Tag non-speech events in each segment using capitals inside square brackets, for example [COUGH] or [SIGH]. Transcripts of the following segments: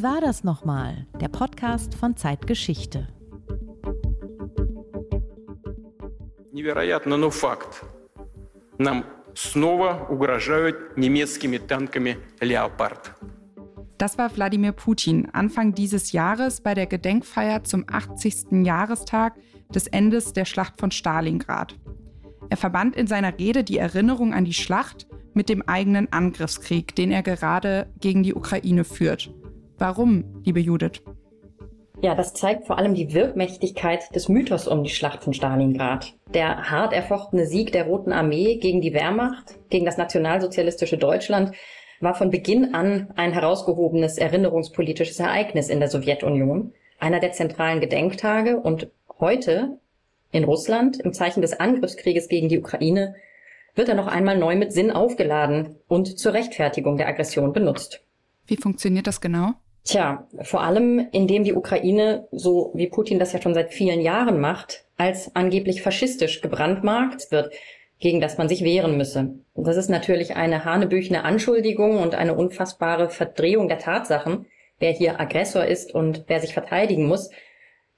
Wie war das nochmal? Der Podcast von Zeitgeschichte. Невероятно, но факт. Нам снова угрожают немецкими танками «Леопард». Das war Wladimir Putin Anfang dieses Jahres bei der Gedenkfeier zum 80. Jahrestag des Endes der Schlacht von Stalingrad. Er verband in seiner Rede die Erinnerung an die Schlacht mit dem eigenen Angriffskrieg, den er gerade gegen die Ukraine führt. Warum, liebe Judith? Ja, das zeigt vor allem die Wirkmächtigkeit des Mythos um die Schlacht von Stalingrad. Der hart erfochtene Sieg der Roten Armee gegen die Wehrmacht, gegen das nationalsozialistische Deutschland, war von Beginn an ein herausgehobenes erinnerungspolitisches Ereignis in der Sowjetunion, einer der zentralen Gedenktage und heute in Russland im Zeichen des Angriffskrieges gegen die Ukraine wird er noch einmal neu mit Sinn aufgeladen und zur Rechtfertigung der Aggression benutzt. Wie funktioniert das genau? Tja, vor allem indem die Ukraine, so wie Putin das ja schon seit vielen Jahren macht, als angeblich faschistisch gebrandmarkt wird, gegen das man sich wehren müsse. Das ist natürlich eine hanebüchene Anschuldigung und eine unfassbare Verdrehung der Tatsachen, wer hier Aggressor ist und wer sich verteidigen muss.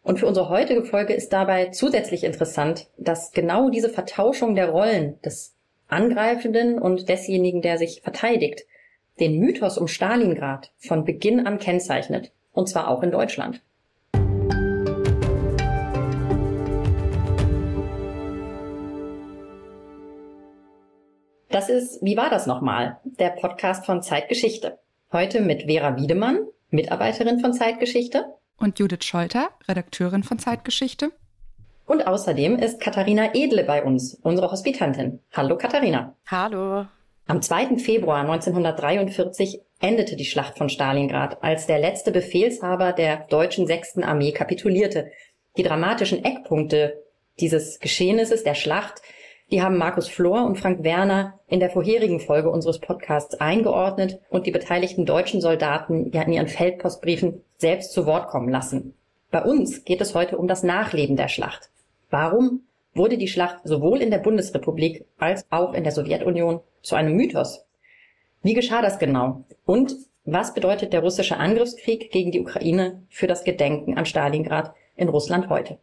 Und für unsere heutige Folge ist dabei zusätzlich interessant, dass genau diese Vertauschung der Rollen des Angreifenden und desjenigen, der sich verteidigt, den Mythos um Stalingrad von Beginn an kennzeichnet, und zwar auch in Deutschland. Das ist Wie war das nochmal? Der Podcast von Zeitgeschichte. Heute mit Vera Wiedemann, Mitarbeiterin von Zeitgeschichte. Und Judith Scholter, Redakteurin von Zeitgeschichte. Und außerdem ist Katharina Edle bei uns, unsere Hospitantin. Hallo Katharina. Hallo. Am 2. Februar 1943 endete die Schlacht von Stalingrad, als der letzte Befehlshaber der deutschen sechsten Armee kapitulierte. Die dramatischen Eckpunkte dieses Geschehnisses der Schlacht, die haben Markus Flor und Frank Werner in der vorherigen Folge unseres Podcasts eingeordnet und die beteiligten deutschen Soldaten ja in ihren Feldpostbriefen selbst zu Wort kommen lassen. Bei uns geht es heute um das Nachleben der Schlacht. Warum wurde die Schlacht sowohl in der Bundesrepublik als auch in der Sowjetunion zu einem Mythos. Wie geschah das genau? Und was bedeutet der russische Angriffskrieg gegen die Ukraine für das Gedenken an Stalingrad in Russland heute?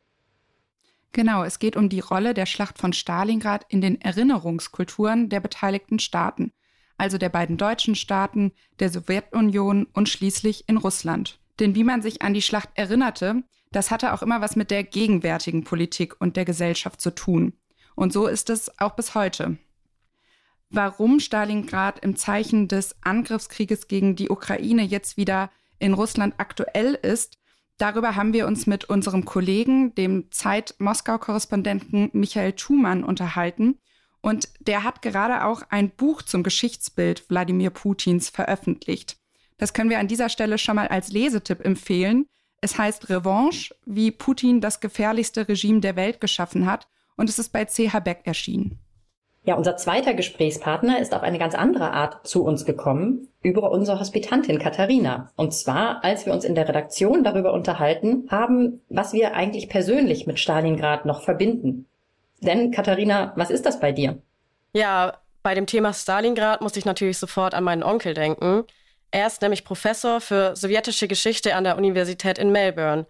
Genau, es geht um die Rolle der Schlacht von Stalingrad in den Erinnerungskulturen der beteiligten Staaten, also der beiden deutschen Staaten, der Sowjetunion und schließlich in Russland. Denn wie man sich an die Schlacht erinnerte, das hatte auch immer was mit der gegenwärtigen Politik und der Gesellschaft zu tun. Und so ist es auch bis heute. Warum Stalingrad im Zeichen des Angriffskrieges gegen die Ukraine jetzt wieder in Russland aktuell ist, darüber haben wir uns mit unserem Kollegen, dem Zeit-Moskau-Korrespondenten Michael Thumann unterhalten. Und der hat gerade auch ein Buch zum Geschichtsbild Wladimir Putins veröffentlicht. Das können wir an dieser Stelle schon mal als Lesetipp empfehlen. Es heißt Revanche, wie Putin das gefährlichste Regime der Welt geschaffen hat und es ist bei CH Beck erschienen. Ja, unser zweiter Gesprächspartner ist auf eine ganz andere Art zu uns gekommen, über unsere Hospitantin Katharina. Und zwar, als wir uns in der Redaktion darüber unterhalten haben, was wir eigentlich persönlich mit Stalingrad noch verbinden. Denn, Katharina, was ist das bei dir? Ja, bei dem Thema Stalingrad muss ich natürlich sofort an meinen Onkel denken. Er ist nämlich Professor für sowjetische Geschichte an der Universität in Melbourne.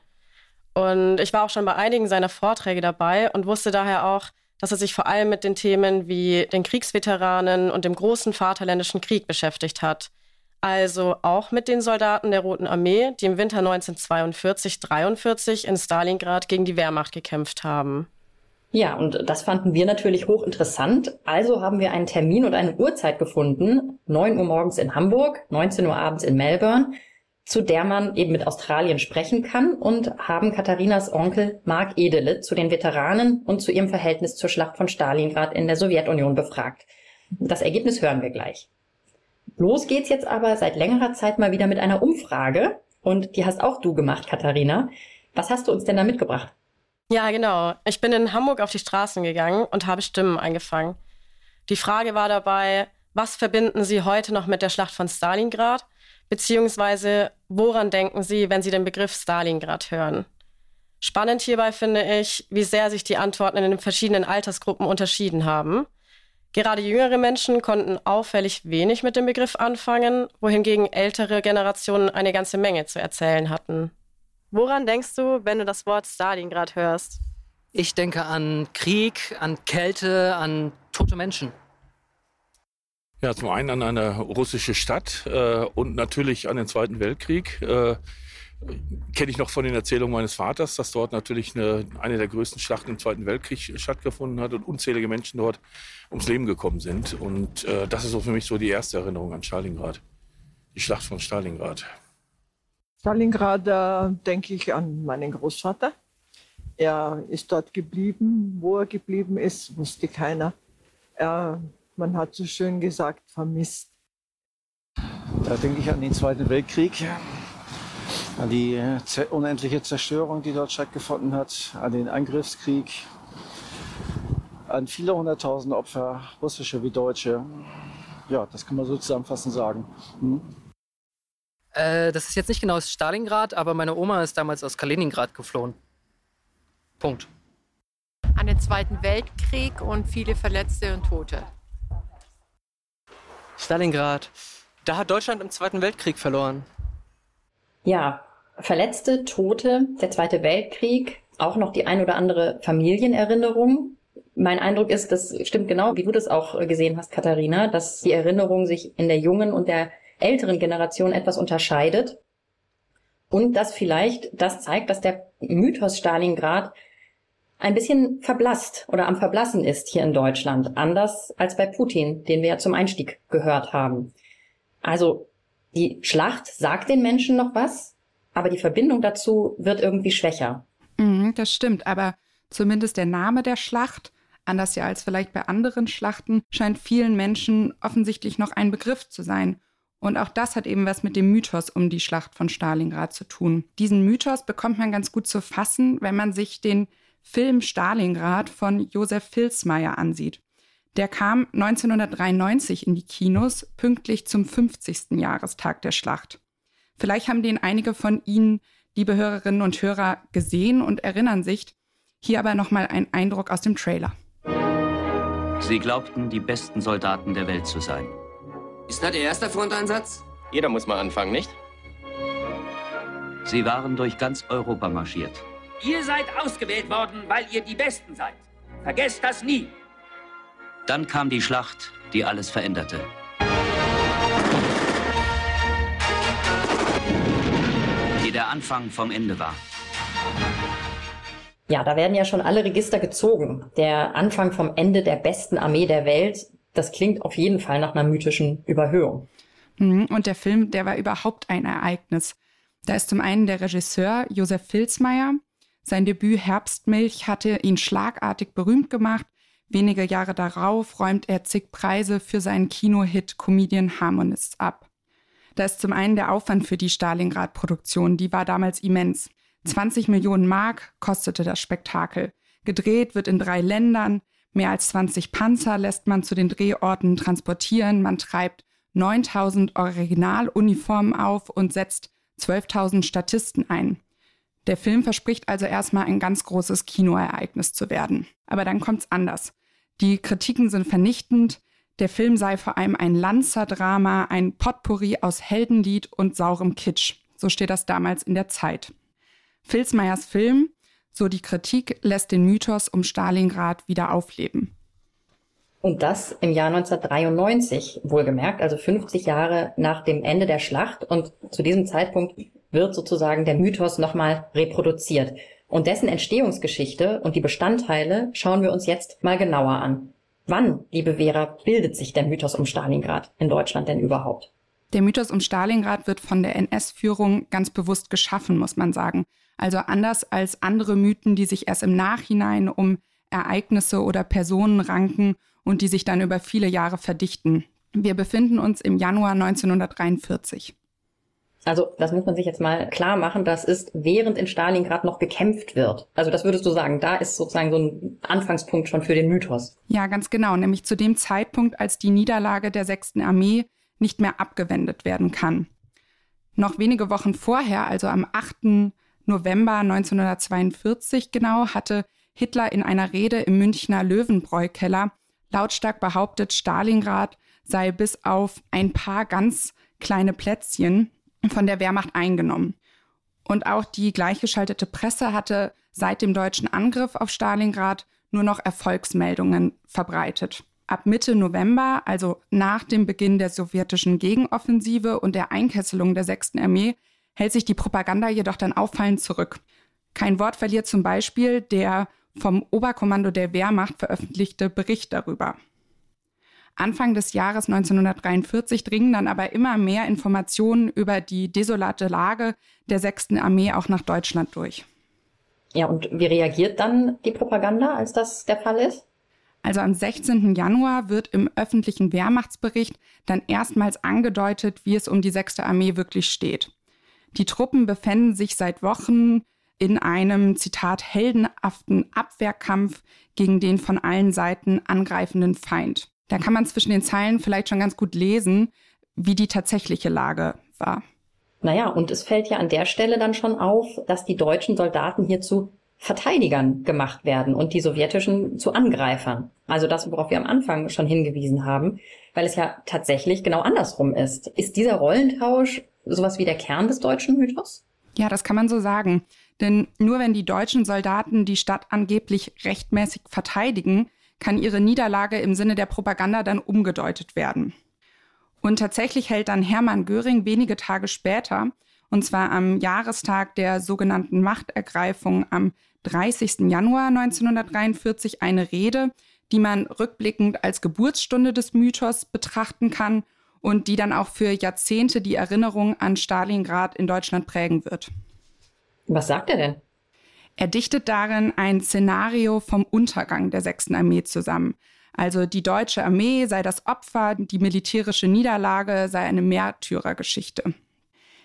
Und ich war auch schon bei einigen seiner Vorträge dabei und wusste daher auch, dass er sich vor allem mit den Themen wie den Kriegsveteranen und dem großen Vaterländischen Krieg beschäftigt hat. Also auch mit den Soldaten der Roten Armee, die im Winter 1942-43 in Stalingrad gegen die Wehrmacht gekämpft haben. Ja, und das fanden wir natürlich hochinteressant. Also haben wir einen Termin und eine Uhrzeit gefunden. 9 Uhr morgens in Hamburg, 19 Uhr abends in Melbourne, zu der man eben mit Australien sprechen kann und haben Katharinas Onkel Mark Edele zu den Veteranen und zu ihrem Verhältnis zur Schlacht von Stalingrad in der Sowjetunion befragt. Das Ergebnis hören wir gleich. Los geht's jetzt aber seit längerer Zeit mal wieder mit einer Umfrage. Und die hast auch du gemacht, Katharina. Was hast du uns denn da mitgebracht? Ja, genau. Ich bin in Hamburg auf die Straßen gegangen und habe Stimmen eingefangen. Die Frage war dabei, was verbinden Sie heute noch mit der Schlacht von Stalingrad? Beziehungsweise, woran denken Sie, wenn Sie den Begriff Stalingrad hören? Spannend hierbei finde ich, wie sehr sich die Antworten in den verschiedenen Altersgruppen unterschieden haben. Gerade jüngere Menschen konnten auffällig wenig mit dem Begriff anfangen, wohingegen ältere Generationen eine ganze Menge zu erzählen hatten. Woran denkst du, wenn du das Wort Stalingrad hörst? Ich denke an Krieg, an Kälte, an tote Menschen. Ja, zum einen an eine russische Stadt äh, und natürlich an den Zweiten Weltkrieg. Äh, Kenne ich noch von den Erzählungen meines Vaters, dass dort natürlich eine, eine der größten Schlachten im Zweiten Weltkrieg stattgefunden hat und unzählige Menschen dort ums Leben gekommen sind. Und äh, das ist so für mich so die erste Erinnerung an Stalingrad. Die Schlacht von Stalingrad. Stalingrad äh, denke ich an meinen Großvater. Er ist dort geblieben. Wo er geblieben ist, wusste keiner. Er, man hat so schön gesagt, vermisst. Da denke ich an den Zweiten Weltkrieg, an die äh, unendliche Zerstörung, die dort stattgefunden hat, an den Angriffskrieg, an viele hunderttausend Opfer, russische wie deutsche. Ja, das kann man so zusammenfassend sagen. Hm? Äh, das ist jetzt nicht genau aus Stalingrad, aber meine Oma ist damals aus Kaliningrad geflohen. Punkt. An den Zweiten Weltkrieg und viele Verletzte und Tote. Stalingrad. Da hat Deutschland im Zweiten Weltkrieg verloren. Ja, Verletzte, Tote, der Zweite Weltkrieg, auch noch die ein oder andere Familienerinnerung. Mein Eindruck ist, das stimmt genau, wie du das auch gesehen hast, Katharina, dass die Erinnerung sich in der jungen und der älteren Generation etwas unterscheidet. Und dass vielleicht das zeigt, dass der Mythos Stalingrad ein bisschen verblasst oder am Verblassen ist hier in Deutschland, anders als bei Putin, den wir ja zum Einstieg gehört haben. Also die Schlacht sagt den Menschen noch was, aber die Verbindung dazu wird irgendwie schwächer. Mhm, das stimmt, aber zumindest der Name der Schlacht, anders ja als vielleicht bei anderen Schlachten, scheint vielen Menschen offensichtlich noch ein Begriff zu sein. Und auch das hat eben was mit dem Mythos um die Schlacht von Stalingrad zu tun. Diesen Mythos bekommt man ganz gut zu fassen, wenn man sich den Film Stalingrad von Josef Filsmeier ansieht. Der kam 1993 in die Kinos, pünktlich zum 50. Jahrestag der Schlacht. Vielleicht haben den einige von Ihnen, liebe Hörerinnen und Hörer, gesehen und erinnern sich. Hier aber nochmal ein Eindruck aus dem Trailer. Sie glaubten, die besten Soldaten der Welt zu sein. Ist das Ihr erster Fronteinsatz? Jeder muss mal anfangen, nicht? Sie waren durch ganz Europa marschiert. Ihr seid ausgewählt worden, weil ihr die Besten seid. Vergesst das nie. Dann kam die Schlacht, die alles veränderte. Die der Anfang vom Ende war. Ja, da werden ja schon alle Register gezogen. Der Anfang vom Ende der besten Armee der Welt, das klingt auf jeden Fall nach einer mythischen Überhöhung. Mhm, und der Film, der war überhaupt ein Ereignis. Da ist zum einen der Regisseur Josef Filzmeier. Sein Debüt Herbstmilch hatte ihn schlagartig berühmt gemacht. Wenige Jahre darauf räumt er zig Preise für seinen Kinohit Comedian Harmonists ab. Da ist zum einen der Aufwand für die Stalingrad-Produktion, die war damals immens. 20 Millionen Mark kostete das Spektakel. Gedreht wird in drei Ländern. Mehr als 20 Panzer lässt man zu den Drehorten transportieren. Man treibt 9000 Originaluniformen auf und setzt 12.000 Statisten ein. Der Film verspricht also erstmal ein ganz großes Kinoereignis zu werden. Aber dann kommt's anders. Die Kritiken sind vernichtend. Der Film sei vor allem ein Lanzerdrama, ein Potpourri aus Heldenlied und saurem Kitsch. So steht das damals in der Zeit. Filsmeyers Film, so die Kritik, lässt den Mythos um Stalingrad wieder aufleben. Und das im Jahr 1993, wohlgemerkt, also 50 Jahre nach dem Ende der Schlacht. Und zu diesem Zeitpunkt wird sozusagen der Mythos nochmal reproduziert. Und dessen Entstehungsgeschichte und die Bestandteile schauen wir uns jetzt mal genauer an. Wann, liebe Vera, bildet sich der Mythos um Stalingrad in Deutschland denn überhaupt? Der Mythos um Stalingrad wird von der NS-Führung ganz bewusst geschaffen, muss man sagen. Also anders als andere Mythen, die sich erst im Nachhinein um Ereignisse oder Personen ranken und die sich dann über viele Jahre verdichten. Wir befinden uns im Januar 1943. Also das muss man sich jetzt mal klar machen, das ist während in Stalingrad noch gekämpft wird. Also das würdest du sagen, da ist sozusagen so ein Anfangspunkt schon für den Mythos. Ja, ganz genau, nämlich zu dem Zeitpunkt, als die Niederlage der 6. Armee nicht mehr abgewendet werden kann. Noch wenige Wochen vorher, also am 8. November 1942 genau, hatte Hitler in einer Rede im Münchner Löwenbräu-Keller Lautstark behauptet, Stalingrad sei bis auf ein paar ganz kleine Plätzchen von der Wehrmacht eingenommen. Und auch die gleichgeschaltete Presse hatte seit dem deutschen Angriff auf Stalingrad nur noch Erfolgsmeldungen verbreitet. Ab Mitte November, also nach dem Beginn der sowjetischen Gegenoffensive und der Einkesselung der 6. Armee, hält sich die Propaganda jedoch dann auffallend zurück. Kein Wort verliert zum Beispiel der vom Oberkommando der Wehrmacht veröffentlichte Bericht darüber. Anfang des Jahres 1943 dringen dann aber immer mehr Informationen über die desolate Lage der 6. Armee auch nach Deutschland durch. Ja, und wie reagiert dann die Propaganda, als das der Fall ist? Also am 16. Januar wird im öffentlichen Wehrmachtsbericht dann erstmals angedeutet, wie es um die 6. Armee wirklich steht. Die Truppen befänden sich seit Wochen in einem, Zitat, heldenhaften Abwehrkampf gegen den von allen Seiten angreifenden Feind. Da kann man zwischen den Zeilen vielleicht schon ganz gut lesen, wie die tatsächliche Lage war. Naja, und es fällt ja an der Stelle dann schon auf, dass die deutschen Soldaten hier zu Verteidigern gemacht werden und die sowjetischen zu Angreifern. Also das, worauf wir am Anfang schon hingewiesen haben, weil es ja tatsächlich genau andersrum ist. Ist dieser Rollentausch sowas wie der Kern des deutschen Mythos? Ja, das kann man so sagen. Denn nur wenn die deutschen Soldaten die Stadt angeblich rechtmäßig verteidigen, kann ihre Niederlage im Sinne der Propaganda dann umgedeutet werden. Und tatsächlich hält dann Hermann Göring wenige Tage später, und zwar am Jahrestag der sogenannten Machtergreifung am 30. Januar 1943, eine Rede, die man rückblickend als Geburtsstunde des Mythos betrachten kann und die dann auch für Jahrzehnte die Erinnerung an Stalingrad in Deutschland prägen wird. Was sagt er denn? Er dichtet darin ein Szenario vom Untergang der 6. Armee zusammen. Also die deutsche Armee sei das Opfer, die militärische Niederlage sei eine Märtyrergeschichte.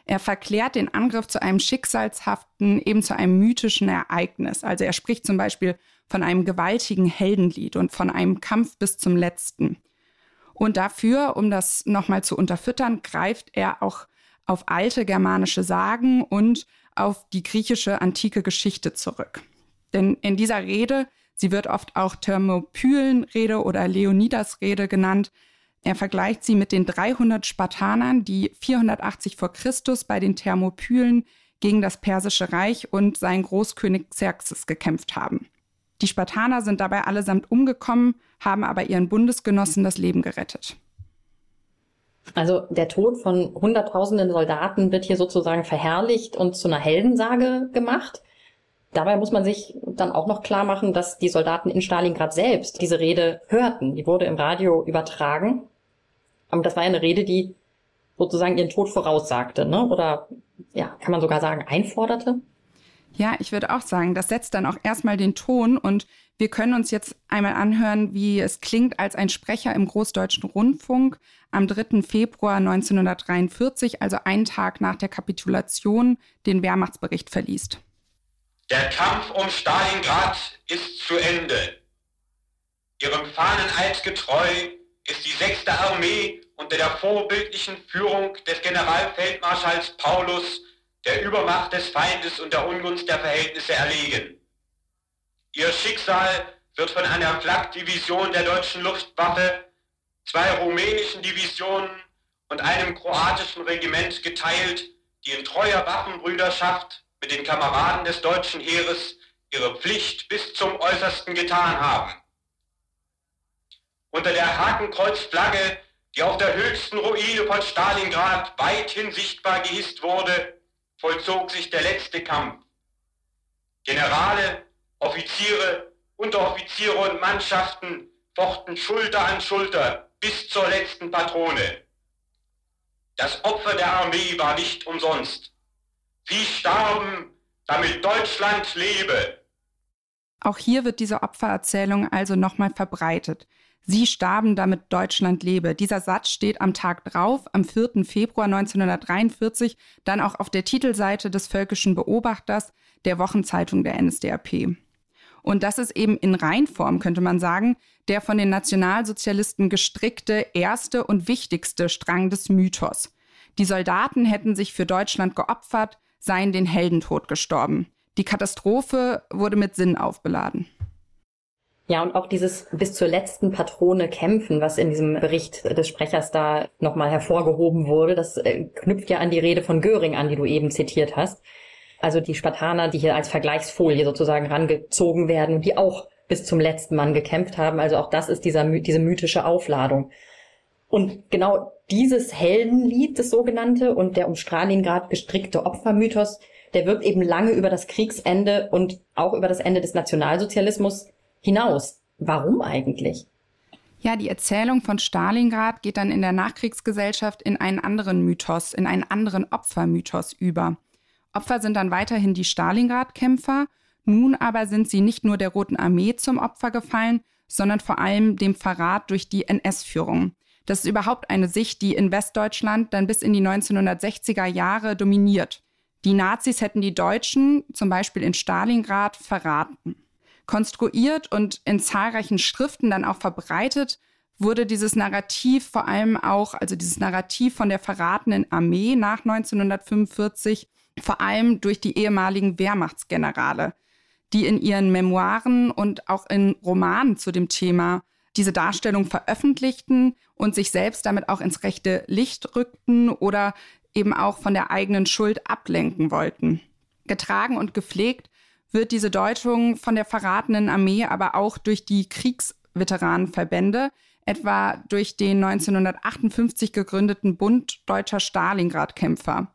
Er verklärt den Angriff zu einem schicksalshaften, eben zu einem mythischen Ereignis. Also er spricht zum Beispiel von einem gewaltigen Heldenlied und von einem Kampf bis zum letzten. Und dafür, um das nochmal zu unterfüttern, greift er auch auf alte germanische Sagen und auf die griechische antike Geschichte zurück. Denn in dieser Rede, sie wird oft auch Thermopylenrede oder Leonidas-Rede genannt, er vergleicht sie mit den 300 Spartanern, die 480 vor Christus bei den Thermopylen gegen das Persische Reich und seinen Großkönig Xerxes gekämpft haben. Die Spartaner sind dabei allesamt umgekommen, haben aber ihren Bundesgenossen das Leben gerettet. Also der Tod von Hunderttausenden Soldaten wird hier sozusagen verherrlicht und zu einer Heldensage gemacht. Dabei muss man sich dann auch noch klar machen, dass die Soldaten in Stalingrad selbst diese Rede hörten. Die wurde im Radio übertragen. Aber das war eine Rede, die sozusagen ihren Tod voraussagte, ne? Oder ja, kann man sogar sagen, einforderte. Ja, ich würde auch sagen, das setzt dann auch erstmal den Ton und wir können uns jetzt einmal anhören, wie es klingt, als ein Sprecher im Großdeutschen Rundfunk am 3. Februar 1943, also einen Tag nach der Kapitulation, den Wehrmachtsbericht verliest. Der Kampf um Stalingrad ist zu Ende. Ihrem Fahneneid getreu ist die 6. Armee unter der vorbildlichen Führung des Generalfeldmarschalls Paulus der Übermacht des Feindes und der Ungunst der Verhältnisse erlegen. Ihr Schicksal wird von einer Flak-Division der deutschen Luftwaffe, zwei rumänischen Divisionen und einem kroatischen Regiment geteilt, die in treuer Waffenbrüderschaft mit den Kameraden des deutschen Heeres ihre Pflicht bis zum Äußersten getan haben. Unter der Hakenkreuzflagge, die auf der höchsten Ruine von Stalingrad weithin sichtbar gehisst wurde, vollzog sich der letzte Kampf. Generale, Offiziere, Unteroffiziere und Mannschaften fochten Schulter an Schulter bis zur letzten Patrone. Das Opfer der Armee war nicht umsonst. Sie starben, damit Deutschland lebe. Auch hier wird diese Opfererzählung also nochmal verbreitet. Sie starben, damit Deutschland lebe. Dieser Satz steht am Tag drauf, am 4. Februar 1943, dann auch auf der Titelseite des Völkischen Beobachters der Wochenzeitung der NSDAP. Und das ist eben in Reinform, könnte man sagen, der von den Nationalsozialisten gestrickte erste und wichtigste Strang des Mythos. Die Soldaten hätten sich für Deutschland geopfert, seien den Heldentod gestorben. Die Katastrophe wurde mit Sinn aufbeladen. Ja, und auch dieses bis zur letzten Patrone kämpfen, was in diesem Bericht des Sprechers da nochmal hervorgehoben wurde, das äh, knüpft ja an die Rede von Göring an, die du eben zitiert hast. Also die Spartaner, die hier als Vergleichsfolie sozusagen rangezogen werden die auch bis zum letzten Mann gekämpft haben. Also auch das ist dieser, diese mythische Aufladung. Und genau dieses Heldenlied, das sogenannte, und der um Stalingrad gestrickte Opfermythos, der wirkt eben lange über das Kriegsende und auch über das Ende des Nationalsozialismus hinaus. Warum eigentlich? Ja, die Erzählung von Stalingrad geht dann in der Nachkriegsgesellschaft in einen anderen Mythos, in einen anderen Opfermythos über. Opfer sind dann weiterhin die Stalingrad-Kämpfer, nun aber sind sie nicht nur der Roten Armee zum Opfer gefallen, sondern vor allem dem Verrat durch die NS-Führung. Das ist überhaupt eine Sicht, die in Westdeutschland dann bis in die 1960er Jahre dominiert. Die Nazis hätten die Deutschen zum Beispiel in Stalingrad verraten. Konstruiert und in zahlreichen Schriften dann auch verbreitet wurde dieses Narrativ vor allem auch, also dieses Narrativ von der verratenen Armee nach 1945, vor allem durch die ehemaligen Wehrmachtsgenerale, die in ihren Memoiren und auch in Romanen zu dem Thema diese Darstellung veröffentlichten und sich selbst damit auch ins rechte Licht rückten oder eben auch von der eigenen Schuld ablenken wollten. Getragen und gepflegt wird diese Deutung von der verratenen Armee aber auch durch die Kriegsveteranenverbände, etwa durch den 1958 gegründeten Bund deutscher Stalingrad-Kämpfer.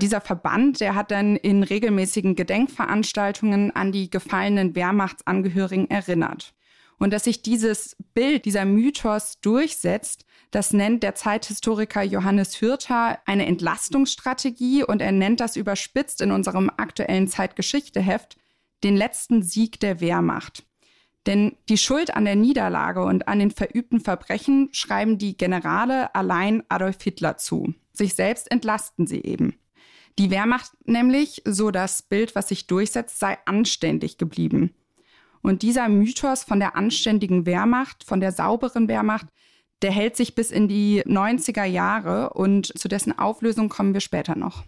Dieser Verband, der hat dann in regelmäßigen Gedenkveranstaltungen an die gefallenen Wehrmachtsangehörigen erinnert. Und dass sich dieses Bild, dieser Mythos durchsetzt, das nennt der Zeithistoriker Johannes Hürter eine Entlastungsstrategie und er nennt das überspitzt in unserem aktuellen Zeitgeschichteheft den letzten Sieg der Wehrmacht. Denn die Schuld an der Niederlage und an den verübten Verbrechen schreiben die Generale allein Adolf Hitler zu. Sich selbst entlasten sie eben. Die Wehrmacht nämlich, so das Bild, was sich durchsetzt, sei anständig geblieben. Und dieser Mythos von der anständigen Wehrmacht, von der sauberen Wehrmacht, der hält sich bis in die 90er Jahre und zu dessen Auflösung kommen wir später noch.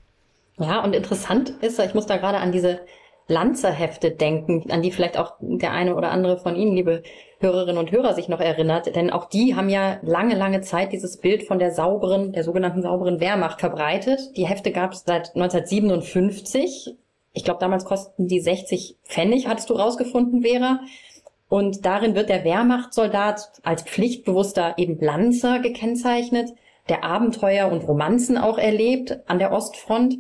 Ja, und interessant ist, ich muss da gerade an diese Lanzerhefte denken, an die vielleicht auch der eine oder andere von Ihnen, liebe Hörerinnen und Hörer, sich noch erinnert. Denn auch die haben ja lange, lange Zeit dieses Bild von der sauberen, der sogenannten sauberen Wehrmacht verbreitet. Die Hefte gab es seit 1957 ich glaube, damals kosten die 60 Pfennig, hattest du rausgefunden, Vera. Und darin wird der Wehrmachtssoldat als pflichtbewusster eben Lanzer gekennzeichnet, der Abenteuer und Romanzen auch erlebt an der Ostfront.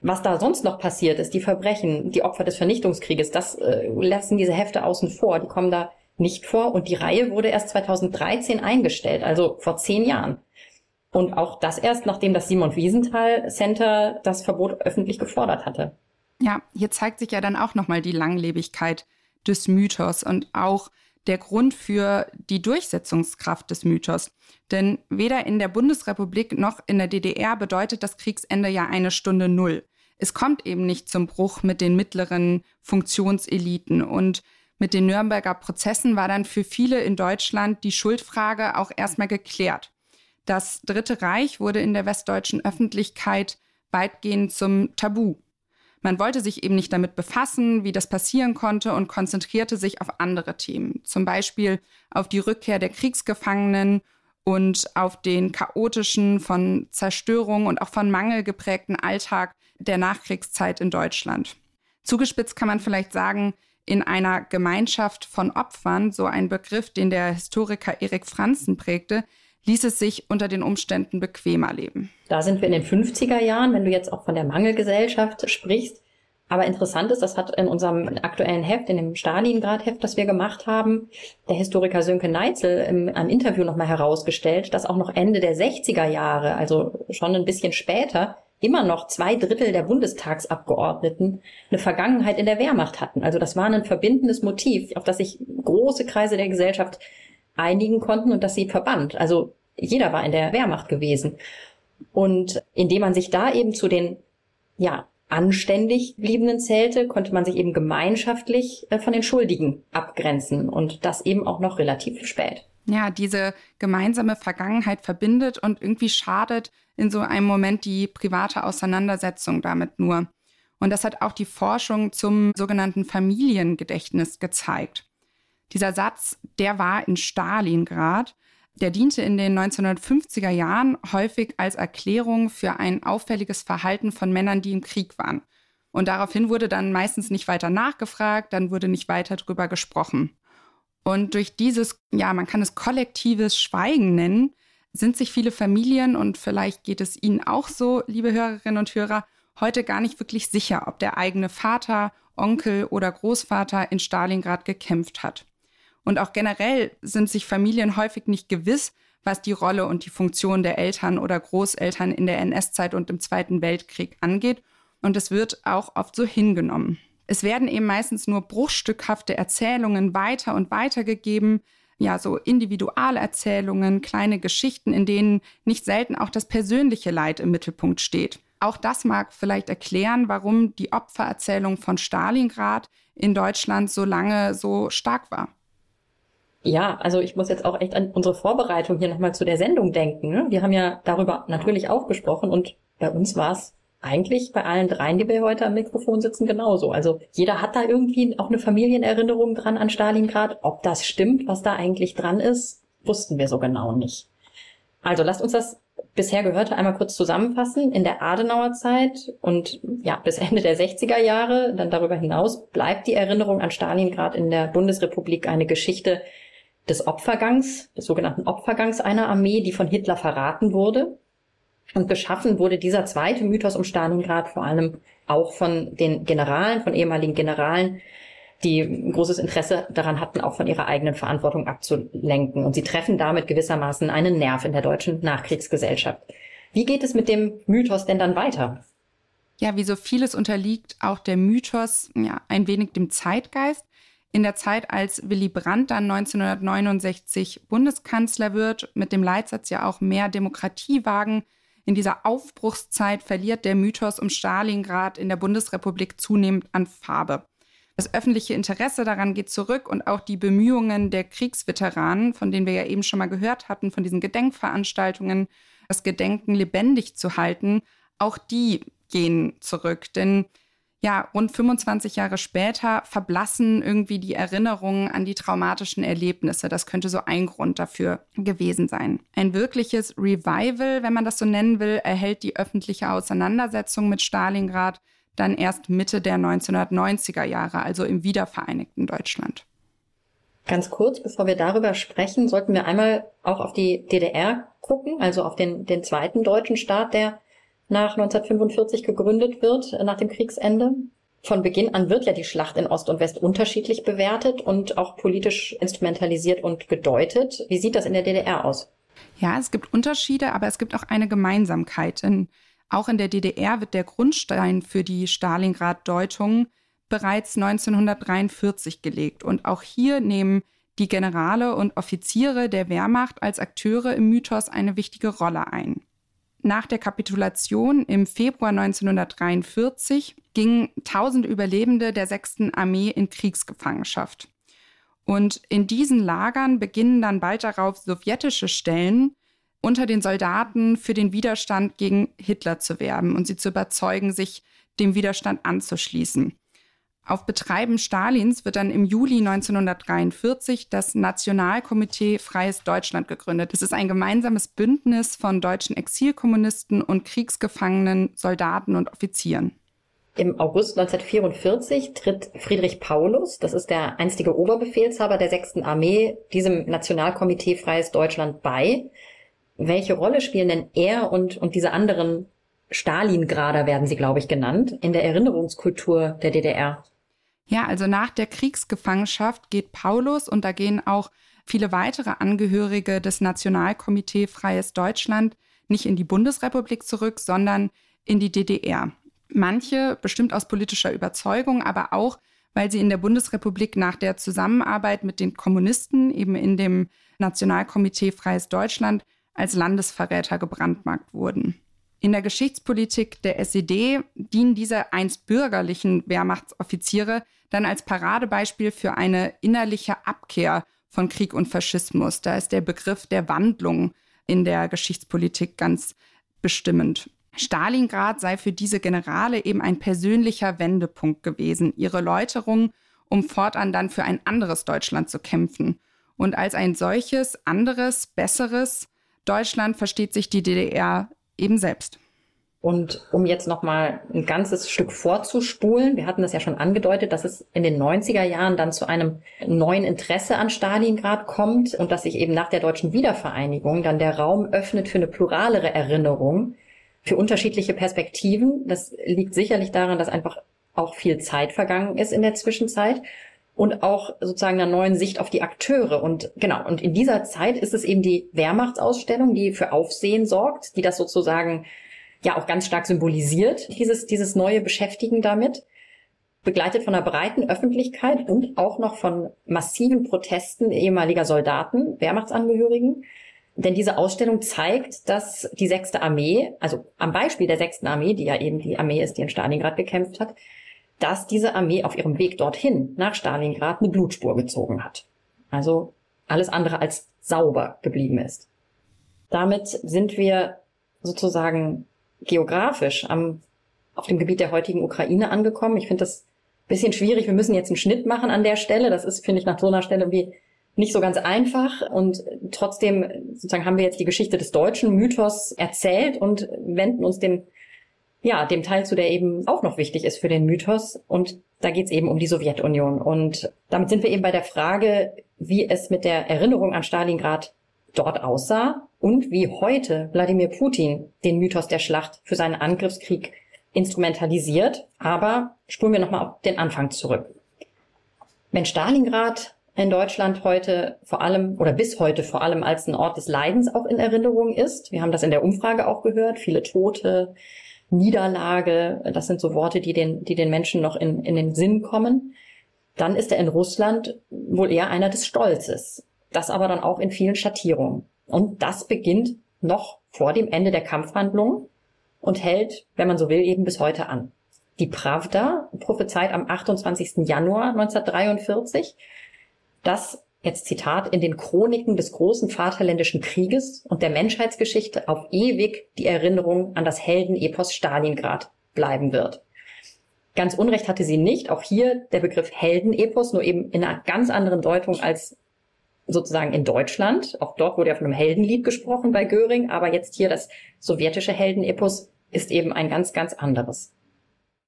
Was da sonst noch passiert ist, die Verbrechen, die Opfer des Vernichtungskrieges, das äh, lassen diese Hefte außen vor, die kommen da nicht vor. Und die Reihe wurde erst 2013 eingestellt, also vor zehn Jahren. Und auch das erst, nachdem das Simon Wiesenthal Center das Verbot öffentlich gefordert hatte. Ja, hier zeigt sich ja dann auch nochmal die Langlebigkeit des Mythos und auch der Grund für die Durchsetzungskraft des Mythos. Denn weder in der Bundesrepublik noch in der DDR bedeutet das Kriegsende ja eine Stunde Null. Es kommt eben nicht zum Bruch mit den mittleren Funktionseliten. Und mit den Nürnberger Prozessen war dann für viele in Deutschland die Schuldfrage auch erstmal geklärt. Das Dritte Reich wurde in der westdeutschen Öffentlichkeit weitgehend zum Tabu. Man wollte sich eben nicht damit befassen, wie das passieren konnte und konzentrierte sich auf andere Themen, zum Beispiel auf die Rückkehr der Kriegsgefangenen und auf den chaotischen, von Zerstörung und auch von Mangel geprägten Alltag der Nachkriegszeit in Deutschland. Zugespitzt kann man vielleicht sagen, in einer Gemeinschaft von Opfern, so ein Begriff, den der Historiker Erik Franzen prägte, ließ es sich unter den Umständen bequemer leben. Da sind wir in den 50er Jahren, wenn du jetzt auch von der Mangelgesellschaft sprichst. Aber interessant ist, das hat in unserem aktuellen Heft, in dem Stalingrad-Heft, das wir gemacht haben, der Historiker Sönke Neitzel im einem Interview nochmal herausgestellt, dass auch noch Ende der 60er Jahre, also schon ein bisschen später, immer noch zwei Drittel der Bundestagsabgeordneten eine Vergangenheit in der Wehrmacht hatten. Also das war ein verbindendes Motiv, auf das sich große Kreise der Gesellschaft einigen konnten und das sie verband. Also jeder war in der Wehrmacht gewesen. Und indem man sich da eben zu den, ja, anständig bliebenen zählte, konnte man sich eben gemeinschaftlich äh, von den Schuldigen abgrenzen und das eben auch noch relativ spät. Ja, diese gemeinsame Vergangenheit verbindet und irgendwie schadet in so einem Moment die private Auseinandersetzung damit nur. Und das hat auch die Forschung zum sogenannten Familiengedächtnis gezeigt. Dieser Satz, der war in Stalingrad. Der diente in den 1950er Jahren häufig als Erklärung für ein auffälliges Verhalten von Männern, die im Krieg waren. Und daraufhin wurde dann meistens nicht weiter nachgefragt, dann wurde nicht weiter darüber gesprochen. Und durch dieses, ja, man kann es kollektives Schweigen nennen, sind sich viele Familien, und vielleicht geht es Ihnen auch so, liebe Hörerinnen und Hörer, heute gar nicht wirklich sicher, ob der eigene Vater, Onkel oder Großvater in Stalingrad gekämpft hat. Und auch generell sind sich Familien häufig nicht gewiss, was die Rolle und die Funktion der Eltern oder Großeltern in der NS-Zeit und im Zweiten Weltkrieg angeht. Und es wird auch oft so hingenommen. Es werden eben meistens nur bruchstückhafte Erzählungen weiter und weiter gegeben, ja, so Individualerzählungen, kleine Geschichten, in denen nicht selten auch das persönliche Leid im Mittelpunkt steht. Auch das mag vielleicht erklären, warum die Opfererzählung von Stalingrad in Deutschland so lange so stark war. Ja, also ich muss jetzt auch echt an unsere Vorbereitung hier nochmal zu der Sendung denken. Ne? Wir haben ja darüber natürlich auch gesprochen und bei uns war es eigentlich bei allen dreien, die wir heute am Mikrofon sitzen, genauso. Also jeder hat da irgendwie auch eine Familienerinnerung dran an Stalingrad. Ob das stimmt, was da eigentlich dran ist, wussten wir so genau nicht. Also lasst uns das bisher Gehörte einmal kurz zusammenfassen. In der Adenauer Zeit und ja, bis Ende der 60er Jahre, dann darüber hinaus, bleibt die Erinnerung an Stalingrad in der Bundesrepublik eine Geschichte, des Opfergangs, des sogenannten Opfergangs einer Armee, die von Hitler verraten wurde. Und geschaffen wurde dieser zweite Mythos um Stalingrad vor allem auch von den Generalen, von ehemaligen Generalen, die ein großes Interesse daran hatten, auch von ihrer eigenen Verantwortung abzulenken. Und sie treffen damit gewissermaßen einen Nerv in der deutschen Nachkriegsgesellschaft. Wie geht es mit dem Mythos denn dann weiter? Ja, wie so vieles unterliegt auch der Mythos ja, ein wenig dem Zeitgeist in der Zeit, als Willy Brandt dann 1969 Bundeskanzler wird, mit dem Leitsatz ja auch mehr Demokratie wagen, in dieser Aufbruchszeit verliert der Mythos um Stalingrad in der Bundesrepublik zunehmend an Farbe. Das öffentliche Interesse daran geht zurück und auch die Bemühungen der Kriegsveteranen, von denen wir ja eben schon mal gehört hatten, von diesen Gedenkveranstaltungen, das Gedenken lebendig zu halten, auch die gehen zurück. Denn ja, rund 25 Jahre später verblassen irgendwie die Erinnerungen an die traumatischen Erlebnisse. Das könnte so ein Grund dafür gewesen sein. Ein wirkliches Revival, wenn man das so nennen will, erhält die öffentliche Auseinandersetzung mit Stalingrad dann erst Mitte der 1990er Jahre, also im wiedervereinigten Deutschland. Ganz kurz, bevor wir darüber sprechen, sollten wir einmal auch auf die DDR gucken, also auf den, den zweiten deutschen Staat, der nach 1945 gegründet wird, äh, nach dem Kriegsende. Von Beginn an wird ja die Schlacht in Ost und West unterschiedlich bewertet und auch politisch instrumentalisiert und gedeutet. Wie sieht das in der DDR aus? Ja, es gibt Unterschiede, aber es gibt auch eine Gemeinsamkeit. Denn auch in der DDR wird der Grundstein für die Stalingrad-Deutung bereits 1943 gelegt. Und auch hier nehmen die Generale und Offiziere der Wehrmacht als Akteure im Mythos eine wichtige Rolle ein. Nach der Kapitulation im Februar 1943 gingen tausend Überlebende der 6. Armee in Kriegsgefangenschaft. Und in diesen Lagern beginnen dann bald darauf sowjetische Stellen unter den Soldaten für den Widerstand gegen Hitler zu werben und sie zu überzeugen, sich dem Widerstand anzuschließen. Auf Betreiben Stalins wird dann im Juli 1943 das Nationalkomitee Freies Deutschland gegründet. Es ist ein gemeinsames Bündnis von deutschen Exilkommunisten und Kriegsgefangenen, Soldaten und Offizieren. Im August 1944 tritt Friedrich Paulus, das ist der einstige Oberbefehlshaber der 6. Armee, diesem Nationalkomitee Freies Deutschland bei. Welche Rolle spielen denn er und, und diese anderen Stalingrader werden sie, glaube ich, genannt, in der Erinnerungskultur der DDR? Ja, also nach der Kriegsgefangenschaft geht Paulus und da gehen auch viele weitere Angehörige des Nationalkomitee Freies Deutschland nicht in die Bundesrepublik zurück, sondern in die DDR. Manche bestimmt aus politischer Überzeugung, aber auch, weil sie in der Bundesrepublik nach der Zusammenarbeit mit den Kommunisten eben in dem Nationalkomitee Freies Deutschland als Landesverräter gebrandmarkt wurden. In der Geschichtspolitik der SED dienen diese einst bürgerlichen Wehrmachtsoffiziere dann als Paradebeispiel für eine innerliche Abkehr von Krieg und Faschismus. Da ist der Begriff der Wandlung in der Geschichtspolitik ganz bestimmend. Stalingrad sei für diese Generale eben ein persönlicher Wendepunkt gewesen. Ihre Läuterung um fortan dann für ein anderes Deutschland zu kämpfen. Und als ein solches, anderes, besseres Deutschland versteht sich die DDR eben selbst. Und um jetzt nochmal ein ganzes Stück vorzuspulen, wir hatten das ja schon angedeutet, dass es in den 90er Jahren dann zu einem neuen Interesse an Stalingrad kommt und dass sich eben nach der deutschen Wiedervereinigung dann der Raum öffnet für eine pluralere Erinnerung, für unterschiedliche Perspektiven. Das liegt sicherlich daran, dass einfach auch viel Zeit vergangen ist in der Zwischenzeit und auch sozusagen einer neuen Sicht auf die Akteure. Und genau, und in dieser Zeit ist es eben die Wehrmachtsausstellung, die für Aufsehen sorgt, die das sozusagen ja auch ganz stark symbolisiert, dieses, dieses neue Beschäftigen damit, begleitet von einer breiten Öffentlichkeit und auch noch von massiven Protesten ehemaliger Soldaten, Wehrmachtsangehörigen. Denn diese Ausstellung zeigt, dass die sechste Armee, also am Beispiel der sechsten Armee, die ja eben die Armee ist, die in Stalingrad gekämpft hat, dass diese Armee auf ihrem Weg dorthin nach Stalingrad eine Blutspur gezogen hat. Also alles andere als sauber geblieben ist. Damit sind wir sozusagen geografisch am, auf dem Gebiet der heutigen Ukraine angekommen. Ich finde das bisschen schwierig. Wir müssen jetzt einen Schnitt machen an der Stelle. Das ist, finde ich, nach so einer Stelle wie nicht so ganz einfach. Und trotzdem sozusagen haben wir jetzt die Geschichte des deutschen Mythos erzählt und wenden uns dem, ja, dem Teil zu, der eben auch noch wichtig ist für den Mythos. Und da geht es eben um die Sowjetunion. Und damit sind wir eben bei der Frage, wie es mit der Erinnerung an Stalingrad dort aussah und wie heute Wladimir Putin den Mythos der Schlacht für seinen Angriffskrieg instrumentalisiert. Aber spulen wir nochmal auf den Anfang zurück. Wenn Stalingrad in Deutschland heute vor allem oder bis heute vor allem als ein Ort des Leidens auch in Erinnerung ist, wir haben das in der Umfrage auch gehört, viele Tote, Niederlage, das sind so Worte, die den, die den Menschen noch in, in den Sinn kommen, dann ist er in Russland wohl eher einer des Stolzes das aber dann auch in vielen Schattierungen. Und das beginnt noch vor dem Ende der Kampfhandlungen und hält, wenn man so will, eben bis heute an. Die Pravda prophezeit am 28. Januar 1943, dass, jetzt Zitat, in den Chroniken des großen Vaterländischen Krieges und der Menschheitsgeschichte auf ewig die Erinnerung an das Heldenepos Stalingrad bleiben wird. Ganz Unrecht hatte sie nicht. Auch hier der Begriff Heldenepos, nur eben in einer ganz anderen Deutung als sozusagen in Deutschland. Auch dort wurde ja von einem Heldenlied gesprochen bei Göring, aber jetzt hier das sowjetische Heldenepos ist eben ein ganz, ganz anderes.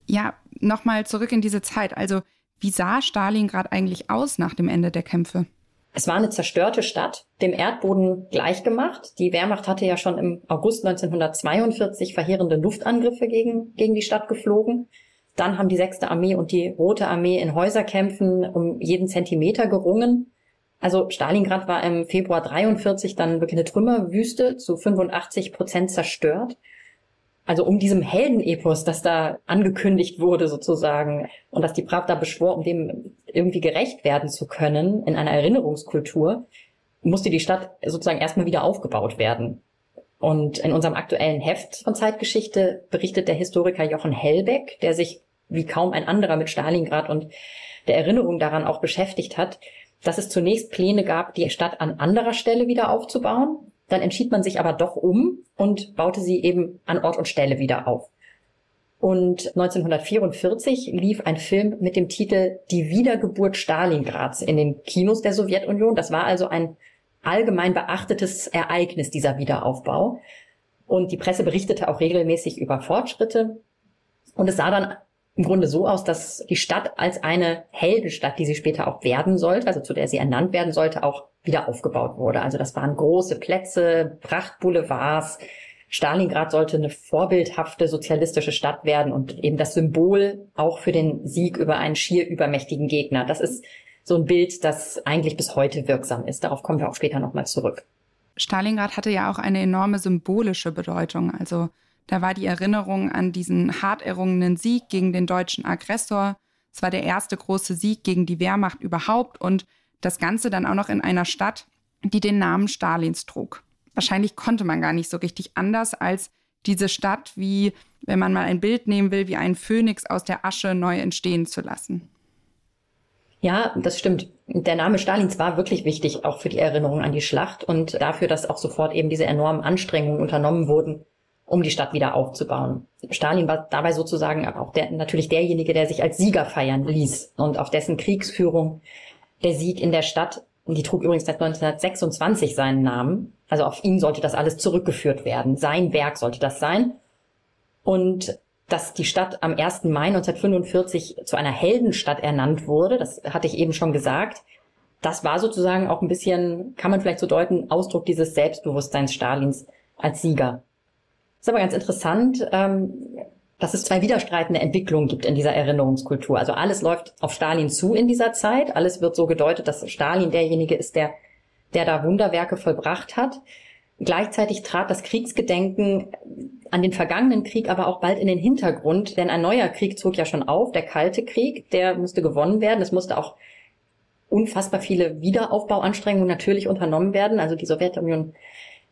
Ja, nochmal zurück in diese Zeit. Also, wie sah Stalingrad eigentlich aus nach dem Ende der Kämpfe? Es war eine zerstörte Stadt, dem Erdboden gleichgemacht. Die Wehrmacht hatte ja schon im August 1942 verheerende Luftangriffe gegen, gegen die Stadt geflogen. Dann haben die sechste Armee und die rote Armee in Häuserkämpfen um jeden Zentimeter gerungen. Also Stalingrad war im Februar 43 dann wirklich eine Trümmerwüste, zu 85 Prozent zerstört. Also um diesem Heldenepos, das da angekündigt wurde sozusagen und dass die Pravda beschwor, um dem irgendwie gerecht werden zu können in einer Erinnerungskultur, musste die Stadt sozusagen erstmal wieder aufgebaut werden. Und in unserem aktuellen Heft von Zeitgeschichte berichtet der Historiker Jochen Hellbeck, der sich wie kaum ein anderer mit Stalingrad und der Erinnerung daran auch beschäftigt hat, dass es zunächst Pläne gab, die Stadt an anderer Stelle wieder aufzubauen. Dann entschied man sich aber doch um und baute sie eben an Ort und Stelle wieder auf. Und 1944 lief ein Film mit dem Titel Die Wiedergeburt Stalingrads in den Kinos der Sowjetunion. Das war also ein allgemein beachtetes Ereignis, dieser Wiederaufbau. Und die Presse berichtete auch regelmäßig über Fortschritte. Und es sah dann im Grunde so aus, dass die Stadt als eine Heldenstadt, die sie später auch werden sollte, also zu der sie ernannt werden sollte, auch wieder aufgebaut wurde. Also das waren große Plätze, Prachtboulevards. Stalingrad sollte eine vorbildhafte sozialistische Stadt werden und eben das Symbol auch für den Sieg über einen schier übermächtigen Gegner. Das ist so ein Bild, das eigentlich bis heute wirksam ist. Darauf kommen wir auch später nochmal zurück. Stalingrad hatte ja auch eine enorme symbolische Bedeutung. Also da war die Erinnerung an diesen hart errungenen Sieg gegen den deutschen Aggressor. Es war der erste große Sieg gegen die Wehrmacht überhaupt und das Ganze dann auch noch in einer Stadt, die den Namen Stalins trug. Wahrscheinlich konnte man gar nicht so richtig anders, als diese Stadt, wie, wenn man mal ein Bild nehmen will, wie einen Phönix aus der Asche neu entstehen zu lassen. Ja, das stimmt. Der Name Stalins war wirklich wichtig, auch für die Erinnerung an die Schlacht und dafür, dass auch sofort eben diese enormen Anstrengungen unternommen wurden, um die Stadt wieder aufzubauen. Stalin war dabei sozusagen auch der, natürlich derjenige, der sich als Sieger feiern ließ und auf dessen Kriegsführung der Sieg in der Stadt, die trug übrigens seit 1926 seinen Namen, also auf ihn sollte das alles zurückgeführt werden. Sein Werk sollte das sein. Und dass die Stadt am 1. Mai 1945 zu einer Heldenstadt ernannt wurde, das hatte ich eben schon gesagt, das war sozusagen auch ein bisschen, kann man vielleicht so deuten, Ausdruck dieses Selbstbewusstseins Stalins als Sieger. Ist aber ganz interessant, ähm, dass es zwei widerstreitende Entwicklungen gibt in dieser Erinnerungskultur. Also alles läuft auf Stalin zu in dieser Zeit. Alles wird so gedeutet, dass Stalin derjenige ist, der, der da Wunderwerke vollbracht hat. Gleichzeitig trat das Kriegsgedenken an den vergangenen Krieg aber auch bald in den Hintergrund, denn ein neuer Krieg zog ja schon auf, der Kalte Krieg, der musste gewonnen werden. Es musste auch unfassbar viele Wiederaufbauanstrengungen natürlich unternommen werden. Also die Sowjetunion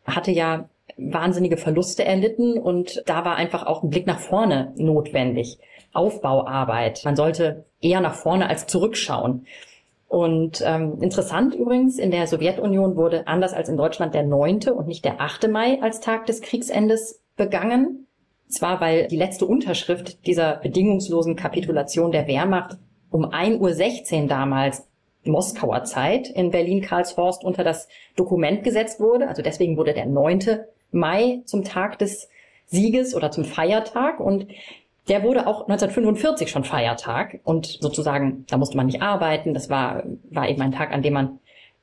hatte ja wahnsinnige Verluste erlitten und da war einfach auch ein Blick nach vorne notwendig. Aufbauarbeit. Man sollte eher nach vorne als zurückschauen. Und ähm, interessant übrigens, in der Sowjetunion wurde anders als in Deutschland der 9. und nicht der 8. Mai als Tag des Kriegsendes begangen. Zwar, weil die letzte Unterschrift dieser bedingungslosen Kapitulation der Wehrmacht um 1.16 Uhr damals Moskauer Zeit in Berlin-Karlshorst unter das Dokument gesetzt wurde. Also deswegen wurde der 9. Mai zum Tag des Sieges oder zum Feiertag und der wurde auch 1945 schon Feiertag und sozusagen, da musste man nicht arbeiten, das war, war eben ein Tag, an dem man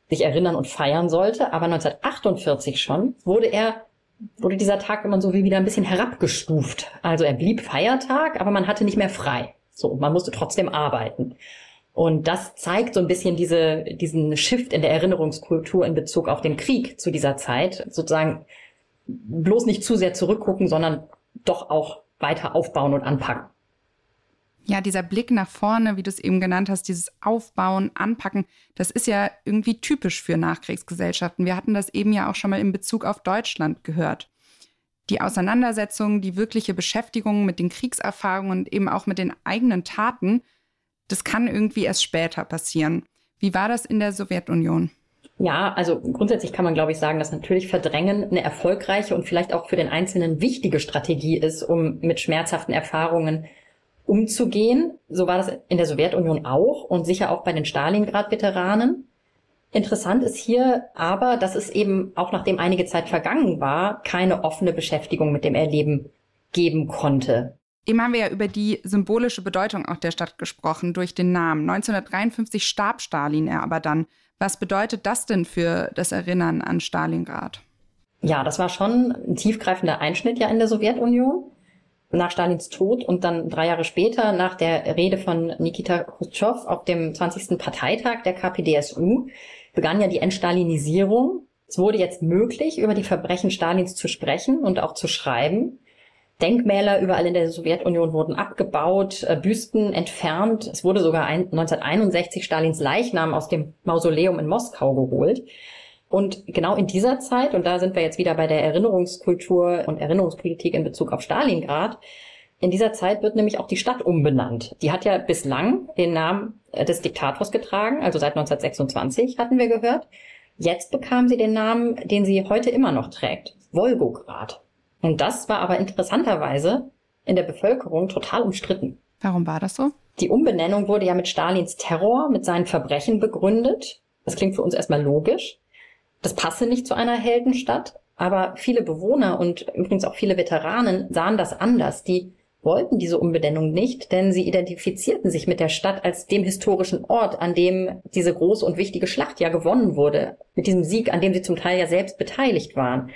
sich erinnern und feiern sollte, aber 1948 schon wurde er wurde dieser Tag immer so wie wieder ein bisschen herabgestuft. Also er blieb Feiertag, aber man hatte nicht mehr frei. So, man musste trotzdem arbeiten. Und das zeigt so ein bisschen diese, diesen Shift in der Erinnerungskultur in Bezug auf den Krieg zu dieser Zeit. Sozusagen bloß nicht zu sehr zurückgucken, sondern doch auch weiter aufbauen und anpacken. Ja, dieser Blick nach vorne, wie du es eben genannt hast, dieses Aufbauen, Anpacken, das ist ja irgendwie typisch für Nachkriegsgesellschaften. Wir hatten das eben ja auch schon mal in Bezug auf Deutschland gehört. Die Auseinandersetzung, die wirkliche Beschäftigung mit den Kriegserfahrungen und eben auch mit den eigenen Taten, das kann irgendwie erst später passieren. Wie war das in der Sowjetunion? Ja, also grundsätzlich kann man, glaube ich, sagen, dass natürlich Verdrängen eine erfolgreiche und vielleicht auch für den Einzelnen wichtige Strategie ist, um mit schmerzhaften Erfahrungen umzugehen. So war das in der Sowjetunion auch und sicher auch bei den Stalingrad-Veteranen. Interessant ist hier aber, dass es eben auch nachdem einige Zeit vergangen war, keine offene Beschäftigung mit dem Erleben geben konnte. Eben haben wir ja über die symbolische Bedeutung auch der Stadt gesprochen durch den Namen. 1953 starb Stalin aber dann. Was bedeutet das denn für das Erinnern an Stalingrad? Ja, das war schon ein tiefgreifender Einschnitt ja in der Sowjetunion. Nach Stalins Tod und dann drei Jahre später nach der Rede von Nikita Khrushchev auf dem 20. Parteitag der KPDSU begann ja die Entstalinisierung. Es wurde jetzt möglich, über die Verbrechen Stalins zu sprechen und auch zu schreiben. Denkmäler überall in der Sowjetunion wurden abgebaut, äh, Büsten entfernt. Es wurde sogar 1961 Stalins Leichnam aus dem Mausoleum in Moskau geholt. Und genau in dieser Zeit, und da sind wir jetzt wieder bei der Erinnerungskultur und Erinnerungspolitik in Bezug auf Stalingrad, in dieser Zeit wird nämlich auch die Stadt umbenannt. Die hat ja bislang den Namen äh, des Diktators getragen, also seit 1926 hatten wir gehört. Jetzt bekam sie den Namen, den sie heute immer noch trägt, Wolgograd. Und das war aber interessanterweise in der Bevölkerung total umstritten. Warum war das so? Die Umbenennung wurde ja mit Stalins Terror, mit seinen Verbrechen begründet. Das klingt für uns erstmal logisch. Das passe nicht zu einer Heldenstadt. Aber viele Bewohner und übrigens auch viele Veteranen sahen das anders. Die wollten diese Umbenennung nicht, denn sie identifizierten sich mit der Stadt als dem historischen Ort, an dem diese große und wichtige Schlacht ja gewonnen wurde. Mit diesem Sieg, an dem sie zum Teil ja selbst beteiligt waren.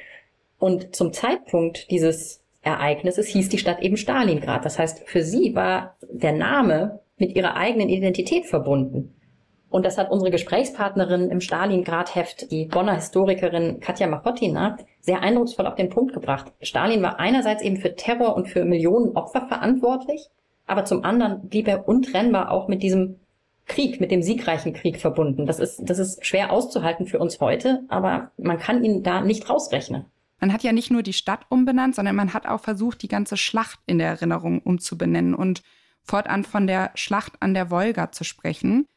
Und zum Zeitpunkt dieses Ereignisses hieß die Stadt eben Stalingrad. Das heißt, für sie war der Name mit ihrer eigenen Identität verbunden. Und das hat unsere Gesprächspartnerin im Stalingrad-Heft, die Bonner Historikerin Katja Machotina, sehr eindrucksvoll auf den Punkt gebracht. Stalin war einerseits eben für Terror und für Millionen Opfer verantwortlich, aber zum anderen blieb er untrennbar auch mit diesem Krieg, mit dem siegreichen Krieg verbunden. Das ist, das ist schwer auszuhalten für uns heute, aber man kann ihn da nicht rausrechnen. Man hat ja nicht nur die Stadt umbenannt, sondern man hat auch versucht, die ganze Schlacht in der Erinnerung umzubenennen und fortan von der Schlacht an der Wolga zu sprechen.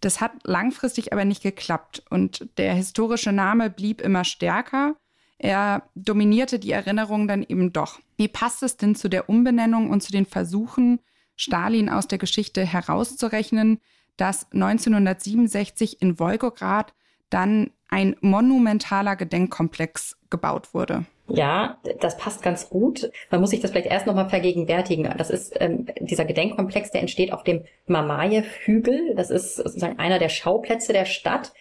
Das hat langfristig aber nicht geklappt und der historische Name blieb immer stärker. Er dominierte die Erinnerung dann eben doch. Wie passt es denn zu der Umbenennung und zu den Versuchen, Stalin aus der Geschichte herauszurechnen, dass 1967 in Wolgograd dann ein monumentaler Gedenkkomplex gebaut wurde? Ja, das passt ganz gut. Man muss sich das vielleicht erst nochmal vergegenwärtigen. Das ist ähm, dieser Gedenkkomplex, der entsteht auf dem Mamajew-Hügel. Das ist sozusagen einer der Schauplätze der Stadt.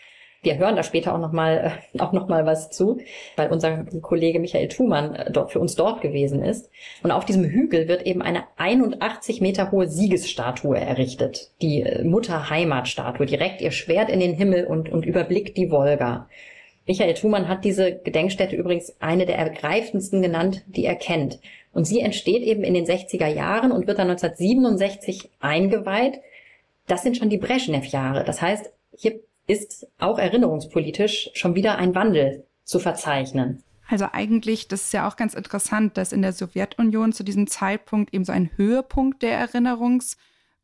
Wir hören da später auch nochmal äh, auch noch was zu, weil unser Kollege Michael Thumann äh, dort für uns dort gewesen ist. Und auf diesem Hügel wird eben eine 81 Meter hohe Siegesstatue errichtet. Die äh, Mutter-Heimat-Statue, direkt ihr Schwert in den Himmel und, und überblickt die Wolga. Michael Thumann hat diese Gedenkstätte übrigens eine der ergreifendsten genannt, die er kennt. Und sie entsteht eben in den 60er Jahren und wird dann 1967 eingeweiht. Das sind schon die Brezhnev-Jahre. Das heißt, hier ist auch erinnerungspolitisch schon wieder ein Wandel zu verzeichnen. Also eigentlich, das ist ja auch ganz interessant, dass in der Sowjetunion zu diesem Zeitpunkt eben so ein Höhepunkt der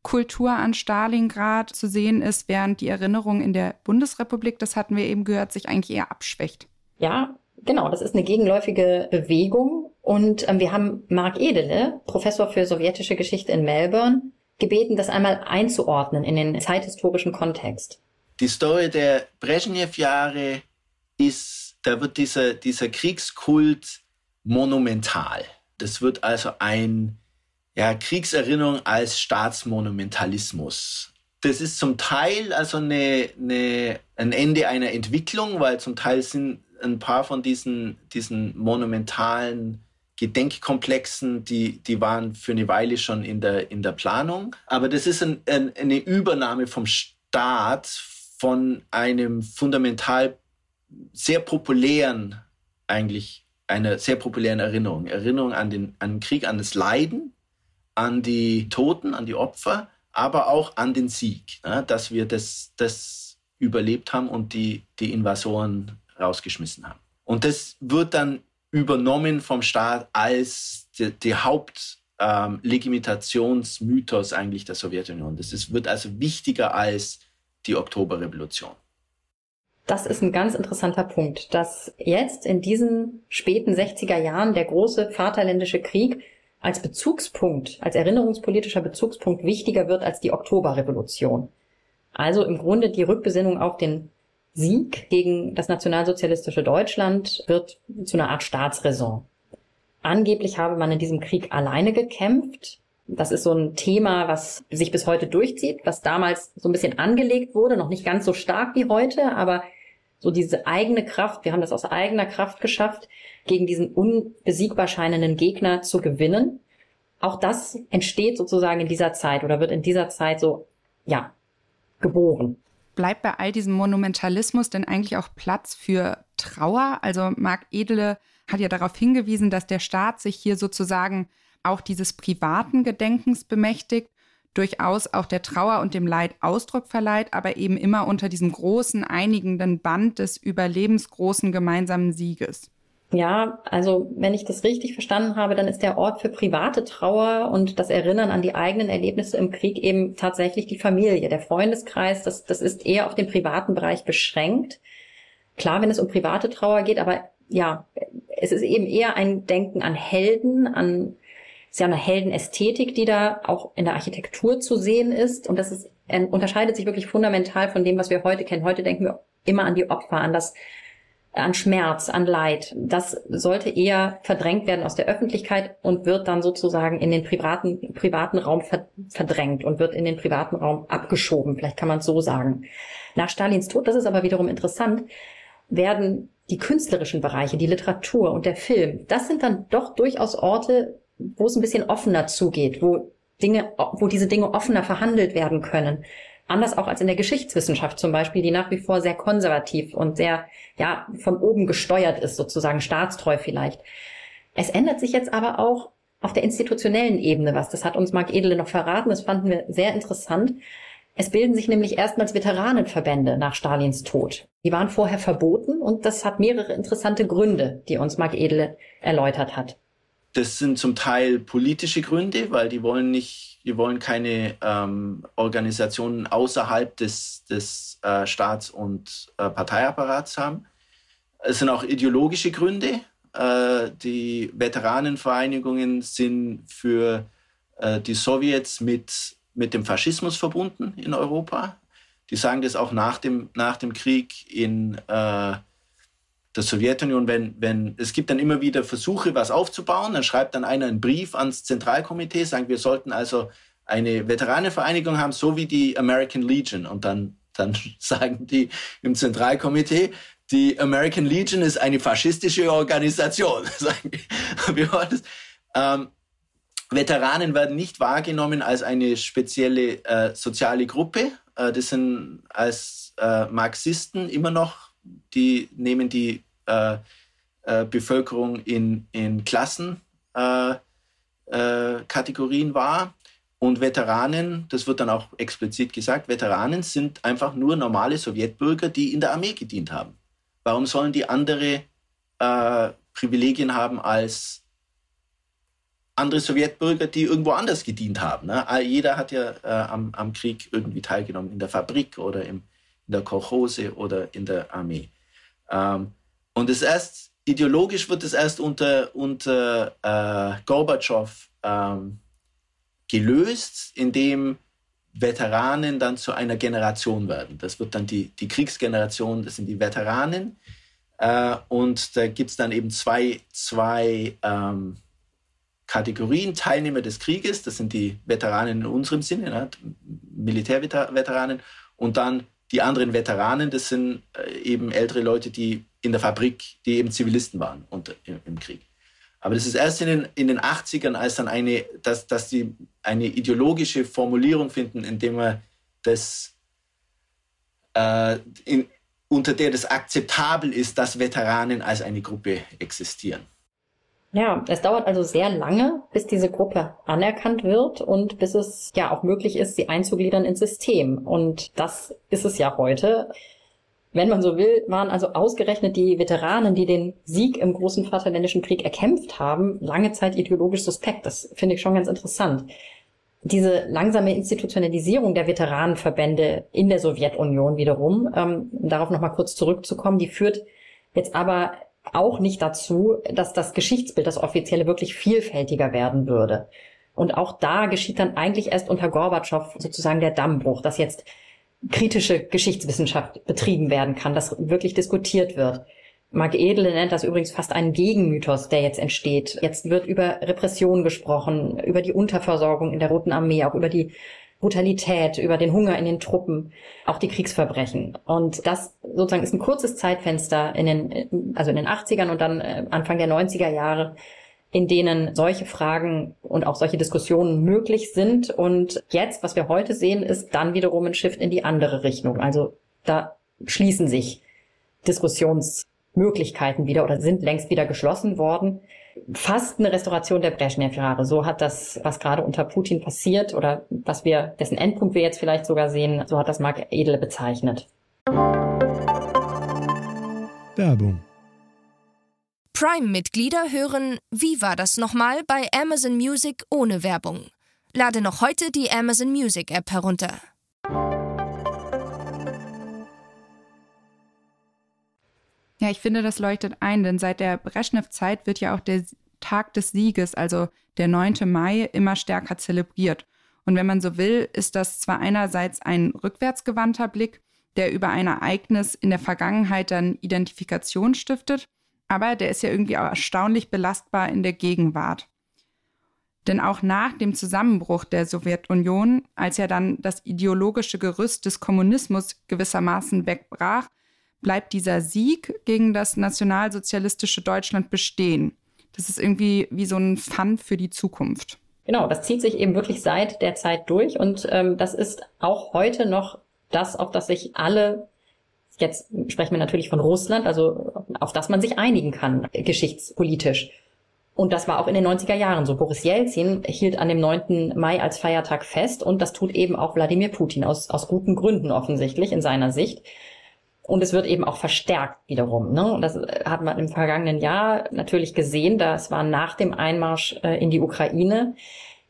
Erinnerungskultur an Stalingrad zu sehen ist, während die Erinnerung in der Bundesrepublik, das hatten wir eben gehört, sich eigentlich eher abschwächt. Ja, genau, das ist eine gegenläufige Bewegung. Und ähm, wir haben Mark Edele, Professor für sowjetische Geschichte in Melbourne, gebeten, das einmal einzuordnen in den zeithistorischen Kontext. Die Story der Brezhnev-Jahre ist, da wird dieser, dieser Kriegskult monumental. Das wird also ein ja, Kriegserinnerung als Staatsmonumentalismus. Das ist zum Teil also eine, eine, ein Ende einer Entwicklung, weil zum Teil sind ein paar von diesen, diesen monumentalen Gedenkkomplexen, die, die waren für eine Weile schon in der, in der Planung. Aber das ist ein, ein, eine Übernahme vom Staat von einem fundamental sehr populären, eigentlich einer sehr populären Erinnerung. Erinnerung an den, an den Krieg, an das Leiden, an die Toten, an die Opfer, aber auch an den Sieg, ja, dass wir das, das überlebt haben und die, die Invasoren rausgeschmissen haben. Und das wird dann übernommen vom Staat als die, die Hauptlegitimationsmythos ähm, eigentlich der Sowjetunion. Das ist, wird also wichtiger als die Oktoberrevolution. Das ist ein ganz interessanter Punkt, dass jetzt in diesen späten 60er Jahren der große Vaterländische Krieg als Bezugspunkt, als erinnerungspolitischer Bezugspunkt wichtiger wird als die Oktoberrevolution. Also im Grunde die Rückbesinnung auf den Sieg gegen das nationalsozialistische Deutschland wird zu einer Art Staatsräson. Angeblich habe man in diesem Krieg alleine gekämpft. Das ist so ein Thema, was sich bis heute durchzieht, was damals so ein bisschen angelegt wurde, noch nicht ganz so stark wie heute, aber so diese eigene Kraft, wir haben das aus eigener Kraft geschafft, gegen diesen unbesiegbar scheinenden Gegner zu gewinnen. Auch das entsteht sozusagen in dieser Zeit oder wird in dieser Zeit so, ja, geboren. Bleibt bei all diesem Monumentalismus denn eigentlich auch Platz für Trauer? Also Marc Edele hat ja darauf hingewiesen, dass der Staat sich hier sozusagen auch dieses privaten Gedenkens bemächtigt, durchaus auch der Trauer und dem Leid Ausdruck verleiht, aber eben immer unter diesem großen, einigenden Band des überlebensgroßen gemeinsamen Sieges. Ja, also wenn ich das richtig verstanden habe, dann ist der Ort für private Trauer und das Erinnern an die eigenen Erlebnisse im Krieg eben tatsächlich die Familie, der Freundeskreis. Das, das ist eher auf den privaten Bereich beschränkt. Klar, wenn es um private Trauer geht, aber ja, es ist eben eher ein Denken an Helden, an ist ja eine Heldenästhetik, die da auch in der Architektur zu sehen ist. Und das ist, unterscheidet sich wirklich fundamental von dem, was wir heute kennen. Heute denken wir immer an die Opfer, an das, an Schmerz, an Leid. Das sollte eher verdrängt werden aus der Öffentlichkeit und wird dann sozusagen in den privaten, privaten Raum verdrängt und wird in den privaten Raum abgeschoben. Vielleicht kann man es so sagen. Nach Stalins Tod, das ist aber wiederum interessant, werden die künstlerischen Bereiche, die Literatur und der Film, das sind dann doch durchaus Orte, wo es ein bisschen offener zugeht, wo Dinge, wo diese Dinge offener verhandelt werden können. Anders auch als in der Geschichtswissenschaft zum Beispiel, die nach wie vor sehr konservativ und sehr, ja, von oben gesteuert ist, sozusagen staatstreu vielleicht. Es ändert sich jetzt aber auch auf der institutionellen Ebene was. Das hat uns Marc Edele noch verraten. Das fanden wir sehr interessant. Es bilden sich nämlich erstmals Veteranenverbände nach Stalins Tod. Die waren vorher verboten und das hat mehrere interessante Gründe, die uns Marc Edele erläutert hat. Das sind zum Teil politische Gründe, weil die wollen nicht, die wollen keine ähm, Organisationen außerhalb des, des äh, Staats- und äh, Parteiapparats haben. Es sind auch ideologische Gründe. Äh, die Veteranenvereinigungen sind für äh, die Sowjets mit, mit dem Faschismus verbunden in Europa. Die sagen das auch nach dem, nach dem Krieg in äh, der Sowjetunion, wenn, wenn es gibt dann immer wieder Versuche, was aufzubauen, dann schreibt dann einer einen Brief ans Zentralkomitee, sagt, wir sollten also eine Veteranenvereinigung haben, so wie die American Legion. Und dann, dann [LAUGHS] sagen die im Zentralkomitee, die American Legion ist eine faschistische Organisation. [LAUGHS] ähm, Veteranen werden nicht wahrgenommen als eine spezielle äh, soziale Gruppe. Äh, das sind als äh, Marxisten immer noch, die nehmen die äh, äh, Bevölkerung in, in Klassenkategorien äh, wahr. Und Veteranen, das wird dann auch explizit gesagt, Veteranen sind einfach nur normale Sowjetbürger, die in der Armee gedient haben. Warum sollen die andere äh, Privilegien haben als andere Sowjetbürger, die irgendwo anders gedient haben? Ne? Jeder hat ja äh, am, am, Krieg irgendwie teilgenommen, in der Fabrik oder im, in der Kolchose oder in der Armee. Ähm, und es erst, ideologisch wird es erst unter, unter äh, Gorbatschow ähm, gelöst, indem Veteranen dann zu einer Generation werden. Das wird dann die, die Kriegsgeneration, das sind die Veteranen. Äh, und da gibt es dann eben zwei, zwei ähm, Kategorien, Teilnehmer des Krieges, das sind die Veteranen in unserem Sinne, ne, Militärveteranen, und dann die anderen Veteranen, das sind äh, eben ältere Leute, die in der Fabrik, die eben Zivilisten waren unter, im, im Krieg. Aber das ist erst in den, in den 80ern, als dann eine, dass, dass die eine ideologische Formulierung finden, indem man das, äh, in, unter der das akzeptabel ist, dass Veteranen als eine Gruppe existieren. Ja, es dauert also sehr lange, bis diese Gruppe anerkannt wird und bis es ja auch möglich ist, sie einzugliedern ins System. Und das ist es ja heute wenn man so will, waren also ausgerechnet die Veteranen, die den Sieg im großen Vaterländischen Krieg erkämpft haben, lange Zeit ideologisch suspekt. Das finde ich schon ganz interessant. Diese langsame Institutionalisierung der Veteranenverbände in der Sowjetunion wiederum, ähm, darauf nochmal kurz zurückzukommen, die führt jetzt aber auch nicht dazu, dass das Geschichtsbild, das offizielle, wirklich vielfältiger werden würde. Und auch da geschieht dann eigentlich erst unter Gorbatschow sozusagen der Dammbruch, dass jetzt kritische Geschichtswissenschaft betrieben werden kann, dass wirklich diskutiert wird. Marc Edele nennt das übrigens fast einen Gegenmythos, der jetzt entsteht. Jetzt wird über Repression gesprochen, über die Unterversorgung in der Roten Armee, auch über die Brutalität, über den Hunger in den Truppen, auch die Kriegsverbrechen. Und das sozusagen ist ein kurzes Zeitfenster in den, also in den 80ern und dann äh, Anfang der 90er Jahre, in denen solche Fragen und auch solche Diskussionen möglich sind. Und jetzt, was wir heute sehen, ist dann wiederum ein Shift in die andere Richtung. Also da schließen sich Diskussionsmöglichkeiten wieder oder sind längst wieder geschlossen worden. Fast eine Restauration der Brezhnev-Jahre. So hat das, was gerade unter Putin passiert oder was wir, dessen Endpunkt wir jetzt vielleicht sogar sehen, so hat das Mark Edele bezeichnet. Werbung Prime-Mitglieder hören Wie war das nochmal bei Amazon Music ohne Werbung. Lade noch heute die Amazon Music App herunter. Ja, ich finde, das leuchtet ein, denn seit der Brezhnev-Zeit wird ja auch der Tag des Sieges, also der 9. Mai, immer stärker zelebriert. Und wenn man so will, ist das zwar einerseits ein rückwärtsgewandter Blick, der über ein Ereignis in der Vergangenheit dann Identifikation stiftet, aber der ist ja irgendwie auch erstaunlich belastbar in der Gegenwart. Denn auch nach dem Zusammenbruch der Sowjetunion, als ja dann das ideologische Gerüst des Kommunismus gewissermaßen wegbrach, bleibt dieser Sieg gegen das nationalsozialistische Deutschland bestehen. Das ist irgendwie wie so ein Fun für die Zukunft. Genau, das zieht sich eben wirklich seit der Zeit durch und ähm, das ist auch heute noch das, auf das sich alle Jetzt sprechen wir natürlich von Russland, also auf das man sich einigen kann, geschichtspolitisch. Und das war auch in den 90er Jahren so. Boris Jelzin hielt an dem 9. Mai als Feiertag fest und das tut eben auch Wladimir Putin aus, aus guten Gründen offensichtlich in seiner Sicht. Und es wird eben auch verstärkt wiederum. Ne? Und das hat man im vergangenen Jahr natürlich gesehen. Das war nach dem Einmarsch äh, in die Ukraine,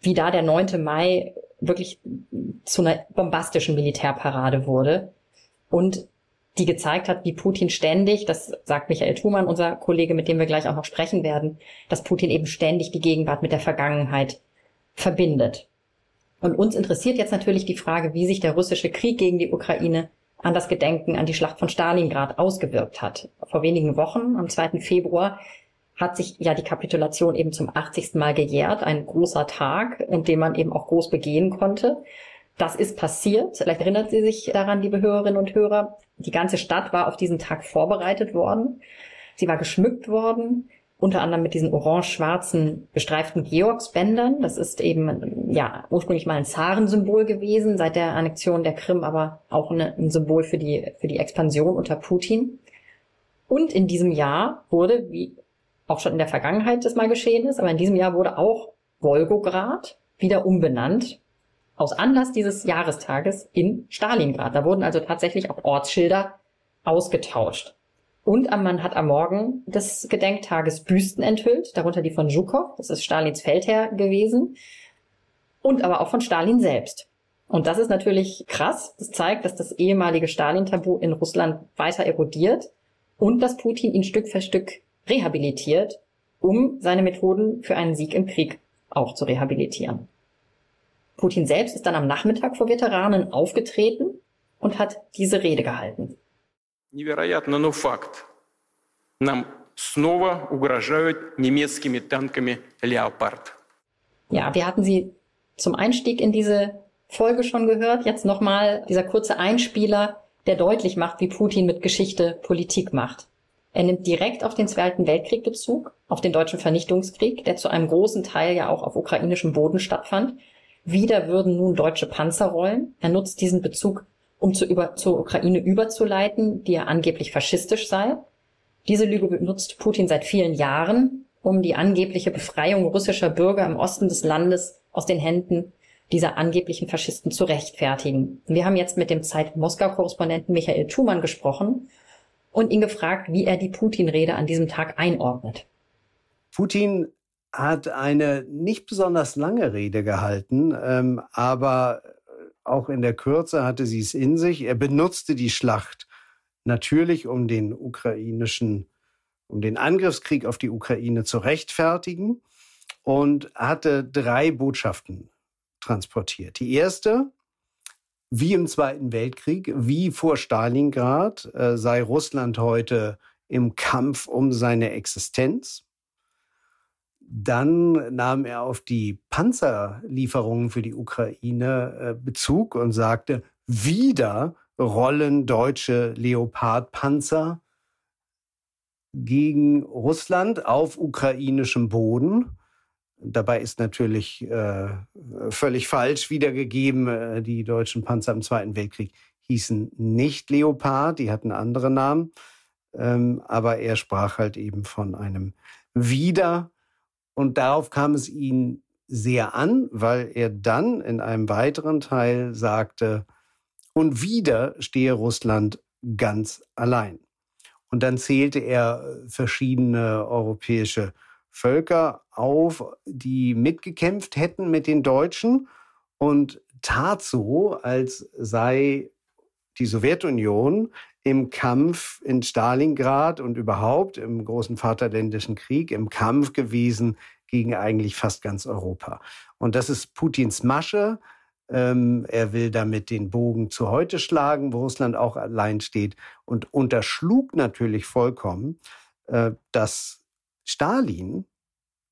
wie da der 9. Mai wirklich zu einer bombastischen Militärparade wurde. Und die gezeigt hat, wie Putin ständig, das sagt Michael Thumann, unser Kollege, mit dem wir gleich auch noch sprechen werden, dass Putin eben ständig die Gegenwart mit der Vergangenheit verbindet. Und uns interessiert jetzt natürlich die Frage, wie sich der russische Krieg gegen die Ukraine an das Gedenken an die Schlacht von Stalingrad ausgewirkt hat. Vor wenigen Wochen, am 2. Februar, hat sich ja die Kapitulation eben zum 80. Mal gejährt, ein großer Tag, in dem man eben auch groß begehen konnte. Das ist passiert. Vielleicht erinnert Sie sich daran, liebe Hörerinnen und Hörer. Die ganze Stadt war auf diesen Tag vorbereitet worden. Sie war geschmückt worden, unter anderem mit diesen orange-schwarzen gestreiften Georgsbändern. Das ist eben ja ursprünglich mal ein Zarensymbol gewesen, seit der Annexion der Krim aber auch eine, ein Symbol für die, für die Expansion unter Putin. Und in diesem Jahr wurde, wie auch schon in der Vergangenheit das mal geschehen ist, aber in diesem Jahr wurde auch Wolgograd wieder umbenannt aus Anlass dieses Jahrestages in Stalingrad. Da wurden also tatsächlich auch Ortsschilder ausgetauscht. Und man hat am Morgen des Gedenktages Büsten enthüllt, darunter die von Zhukov, das ist Stalins Feldherr gewesen, und aber auch von Stalin selbst. Und das ist natürlich krass. Das zeigt, dass das ehemalige Stalin-Tabu in Russland weiter erodiert und dass Putin ihn Stück für Stück rehabilitiert, um seine Methoden für einen Sieg im Krieg auch zu rehabilitieren. Putin selbst ist dann am Nachmittag vor Veteranen aufgetreten und hat diese Rede gehalten Невероятно, но факт. Нам снова угрожают немецкими танками «Леопард». Ja, wir hatten sie zum Einstieg in diese Folge schon gehört. Jetzt nochmal dieser kurze Einspieler, der deutlich macht, wie Putin mit Geschichte Politik macht. Er nimmt direkt auf den Zweiten Weltkrieg Bezug, auf den deutschen Vernichtungskrieg, der zu einem großen Teil ja auch auf ukrainischem Boden stattfand wieder würden nun deutsche Panzer rollen. Er nutzt diesen Bezug, um zu über, zur Ukraine überzuleiten, die ja angeblich faschistisch sei. Diese Lüge benutzt Putin seit vielen Jahren, um die angebliche Befreiung russischer Bürger im Osten des Landes aus den Händen dieser angeblichen Faschisten zu rechtfertigen. Wir haben jetzt mit dem Zeit-Moskau-Korrespondenten Michael Thumann gesprochen und ihn gefragt, wie er die Putin-Rede an diesem Tag einordnet. Putin hat eine nicht besonders lange Rede gehalten, ähm, aber auch in der Kürze hatte sie es in sich. Er benutzte die Schlacht natürlich, um den ukrainischen, um den Angriffskrieg auf die Ukraine zu rechtfertigen und hatte drei Botschaften transportiert. Die erste, wie im Zweiten Weltkrieg, wie vor Stalingrad, äh, sei Russland heute im Kampf um seine Existenz. Dann nahm er auf die Panzerlieferungen für die Ukraine äh, Bezug und sagte, wieder rollen deutsche Leopard-Panzer gegen Russland auf ukrainischem Boden. Dabei ist natürlich äh, völlig falsch wiedergegeben. Äh, die deutschen Panzer im Zweiten Weltkrieg hießen nicht Leopard, die hatten andere Namen. Ähm, aber er sprach halt eben von einem Wieder und darauf kam es ihn sehr an, weil er dann in einem weiteren Teil sagte, und wieder stehe Russland ganz allein. Und dann zählte er verschiedene europäische Völker auf, die mitgekämpft hätten mit den Deutschen und tat so, als sei die Sowjetunion im Kampf in Stalingrad und überhaupt im großen Vaterländischen Krieg im Kampf gewesen gegen eigentlich fast ganz Europa. Und das ist Putins Masche. Ähm, er will damit den Bogen zu heute schlagen, wo Russland auch allein steht und unterschlug natürlich vollkommen, äh, dass Stalin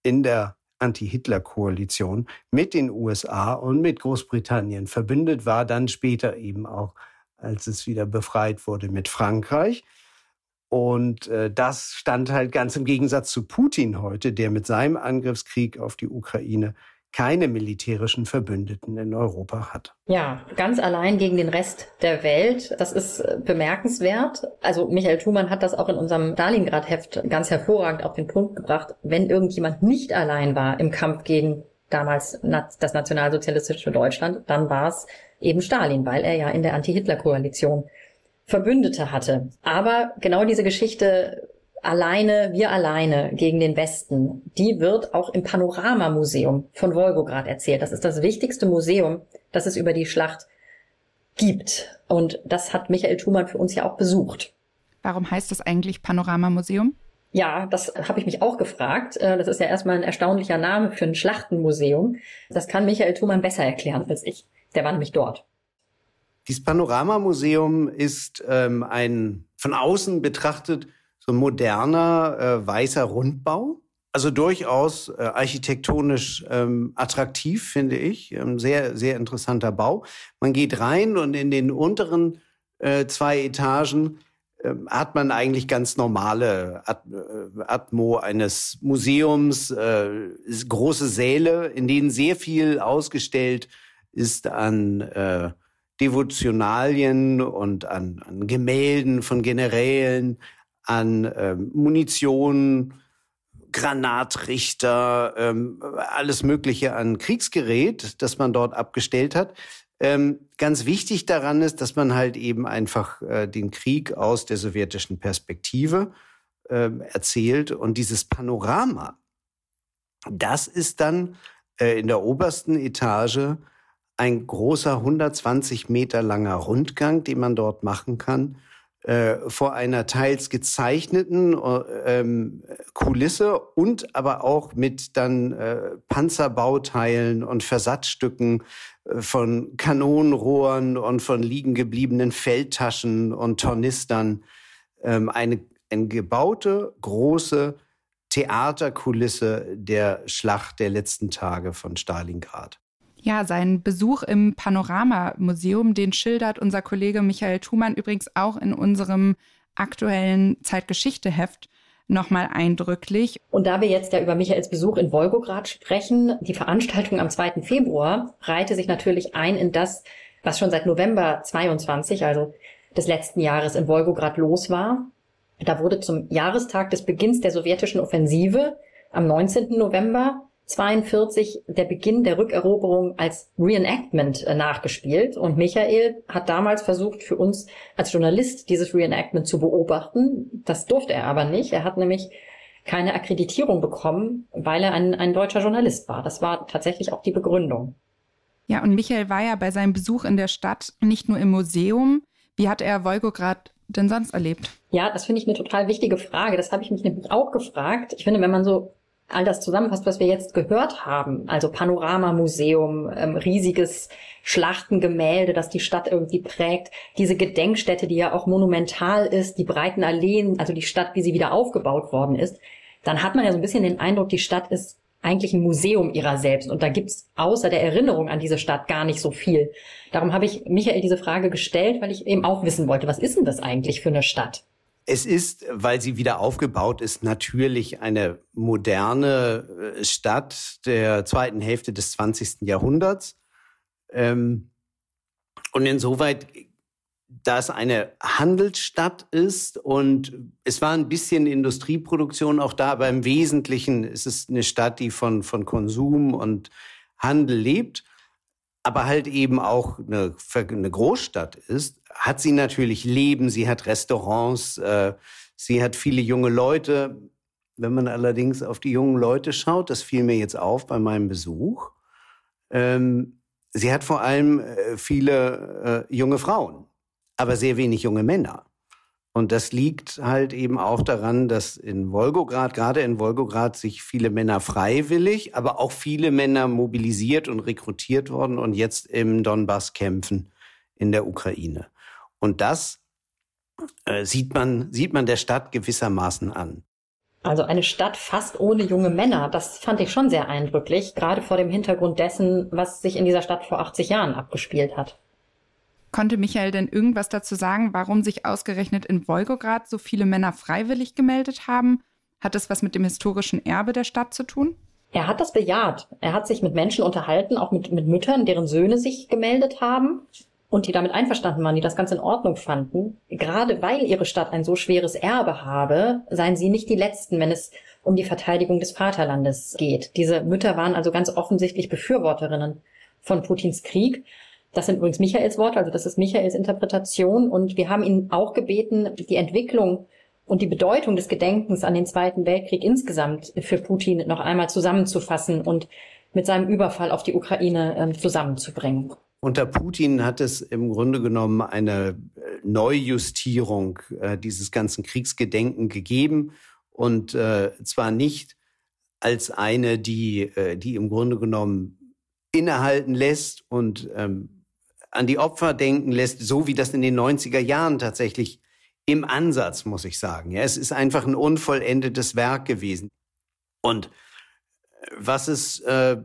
in der Anti-Hitler-Koalition mit den USA und mit Großbritannien verbündet war, dann später eben auch als es wieder befreit wurde mit Frankreich. Und äh, das stand halt ganz im Gegensatz zu Putin heute, der mit seinem Angriffskrieg auf die Ukraine keine militärischen Verbündeten in Europa hat. Ja, ganz allein gegen den Rest der Welt. Das ist äh, bemerkenswert. Also Michael Thumann hat das auch in unserem Stalingrad-Heft ganz hervorragend auf den Punkt gebracht. Wenn irgendjemand nicht allein war im Kampf gegen damals das nationalsozialistische Deutschland, dann war es eben Stalin, weil er ja in der Anti-Hitler-Koalition Verbündete hatte. Aber genau diese Geschichte alleine, wir alleine gegen den Westen, die wird auch im Panoramamuseum von Wolgograd erzählt. Das ist das wichtigste Museum, das es über die Schlacht gibt. Und das hat Michael Thumann für uns ja auch besucht. Warum heißt das eigentlich Panoramamuseum? Ja, das habe ich mich auch gefragt. Äh, das ist ja erstmal ein erstaunlicher Name für ein Schlachtenmuseum. Das kann Michael Thumann besser erklären als ich. Der war nämlich dort. Dieses Panoramamuseum ist ähm, ein von außen betrachtet so moderner äh, weißer Rundbau. Also durchaus äh, architektonisch ähm, attraktiv, finde ich. Ähm, sehr, sehr interessanter Bau. Man geht rein und in den unteren äh, zwei Etagen ähm, hat man eigentlich ganz normale At äh, Atmo eines Museums, äh, große Säle, in denen sehr viel ausgestellt ist an äh, Devotionalien und an, an Gemälden von Generälen, an äh, Munition, Granatrichter, ähm, alles Mögliche an Kriegsgerät, das man dort abgestellt hat. Ähm, ganz wichtig daran ist, dass man halt eben einfach äh, den Krieg aus der sowjetischen Perspektive äh, erzählt. Und dieses Panorama, das ist dann äh, in der obersten Etage ein großer 120 Meter langer Rundgang, den man dort machen kann, äh, vor einer teils gezeichneten äh, ähm, Kulisse und aber auch mit dann äh, Panzerbauteilen und Versatzstücken von Kanonenrohren und von liegen gebliebenen Feldtaschen und Tornistern ähm, eine, eine gebaute große Theaterkulisse der Schlacht der letzten Tage von Stalingrad. Ja, seinen Besuch im Panorama-Museum, den schildert unser Kollege Michael Thumann übrigens auch in unserem aktuellen Zeitgeschichte-Heft nochmal eindrücklich. Und da wir jetzt ja über Michaels Besuch in Wolgograd sprechen, die Veranstaltung am 2. Februar reihte sich natürlich ein in das, was schon seit November 22, also des letzten Jahres in Wolgograd los war. Da wurde zum Jahrestag des Beginns der sowjetischen Offensive am 19. November 42 der Beginn der Rückeroberung als Reenactment äh, nachgespielt und Michael hat damals versucht für uns als Journalist dieses Reenactment zu beobachten. Das durfte er aber nicht. Er hat nämlich keine Akkreditierung bekommen, weil er ein, ein deutscher Journalist war. Das war tatsächlich auch die Begründung. Ja, und Michael war ja bei seinem Besuch in der Stadt nicht nur im Museum. Wie hat er Wolgograd denn sonst erlebt? Ja, das finde ich eine total wichtige Frage. Das habe ich mich nämlich auch gefragt. Ich finde, wenn man so all das zusammenfasst, was wir jetzt gehört haben, also Panoramamuseum, ähm, riesiges Schlachtengemälde, das die Stadt irgendwie prägt, diese Gedenkstätte, die ja auch monumental ist, die breiten Alleen, also die Stadt, wie sie wieder aufgebaut worden ist, dann hat man ja so ein bisschen den Eindruck, die Stadt ist eigentlich ein Museum ihrer selbst. Und da gibt's außer der Erinnerung an diese Stadt gar nicht so viel. Darum habe ich Michael diese Frage gestellt, weil ich eben auch wissen wollte, was ist denn das eigentlich für eine Stadt? Es ist, weil sie wieder aufgebaut ist, natürlich eine moderne äh, Stadt der zweiten Hälfte des 20. Jahrhunderts. Ähm, und insoweit, da es eine Handelsstadt ist und es war ein bisschen Industrieproduktion auch da, aber im Wesentlichen ist es eine Stadt, die von, von Konsum und Handel lebt aber halt eben auch eine, eine Großstadt ist, hat sie natürlich Leben, sie hat Restaurants, äh, sie hat viele junge Leute. Wenn man allerdings auf die jungen Leute schaut, das fiel mir jetzt auf bei meinem Besuch, ähm, sie hat vor allem äh, viele äh, junge Frauen, aber sehr wenig junge Männer. Und das liegt halt eben auch daran, dass in Wolgograd, gerade in Wolgograd, sich viele Männer freiwillig, aber auch viele Männer mobilisiert und rekrutiert worden und jetzt im Donbass kämpfen in der Ukraine. Und das äh, sieht man, sieht man der Stadt gewissermaßen an. Also eine Stadt fast ohne junge Männer, das fand ich schon sehr eindrücklich, gerade vor dem Hintergrund dessen, was sich in dieser Stadt vor 80 Jahren abgespielt hat. Konnte Michael denn irgendwas dazu sagen, warum sich ausgerechnet in Wolgograd so viele Männer freiwillig gemeldet haben? Hat das was mit dem historischen Erbe der Stadt zu tun? Er hat das bejaht. Er hat sich mit Menschen unterhalten, auch mit, mit Müttern, deren Söhne sich gemeldet haben und die damit einverstanden waren, die das ganz in Ordnung fanden. Gerade weil ihre Stadt ein so schweres Erbe habe, seien sie nicht die Letzten, wenn es um die Verteidigung des Vaterlandes geht. Diese Mütter waren also ganz offensichtlich Befürworterinnen von Putins Krieg das sind übrigens Michaels Worte, also das ist Michaels Interpretation. Und wir haben ihn auch gebeten, die Entwicklung und die Bedeutung des Gedenkens an den Zweiten Weltkrieg insgesamt für Putin noch einmal zusammenzufassen und mit seinem Überfall auf die Ukraine äh, zusammenzubringen. Unter Putin hat es im Grunde genommen eine äh, Neujustierung äh, dieses ganzen Kriegsgedenken gegeben und äh, zwar nicht als eine, die, die im Grunde genommen innehalten lässt und ähm, an die Opfer denken lässt, so wie das in den 90er Jahren tatsächlich im Ansatz, muss ich sagen. Ja, es ist einfach ein unvollendetes Werk gewesen. Und äh, was es äh,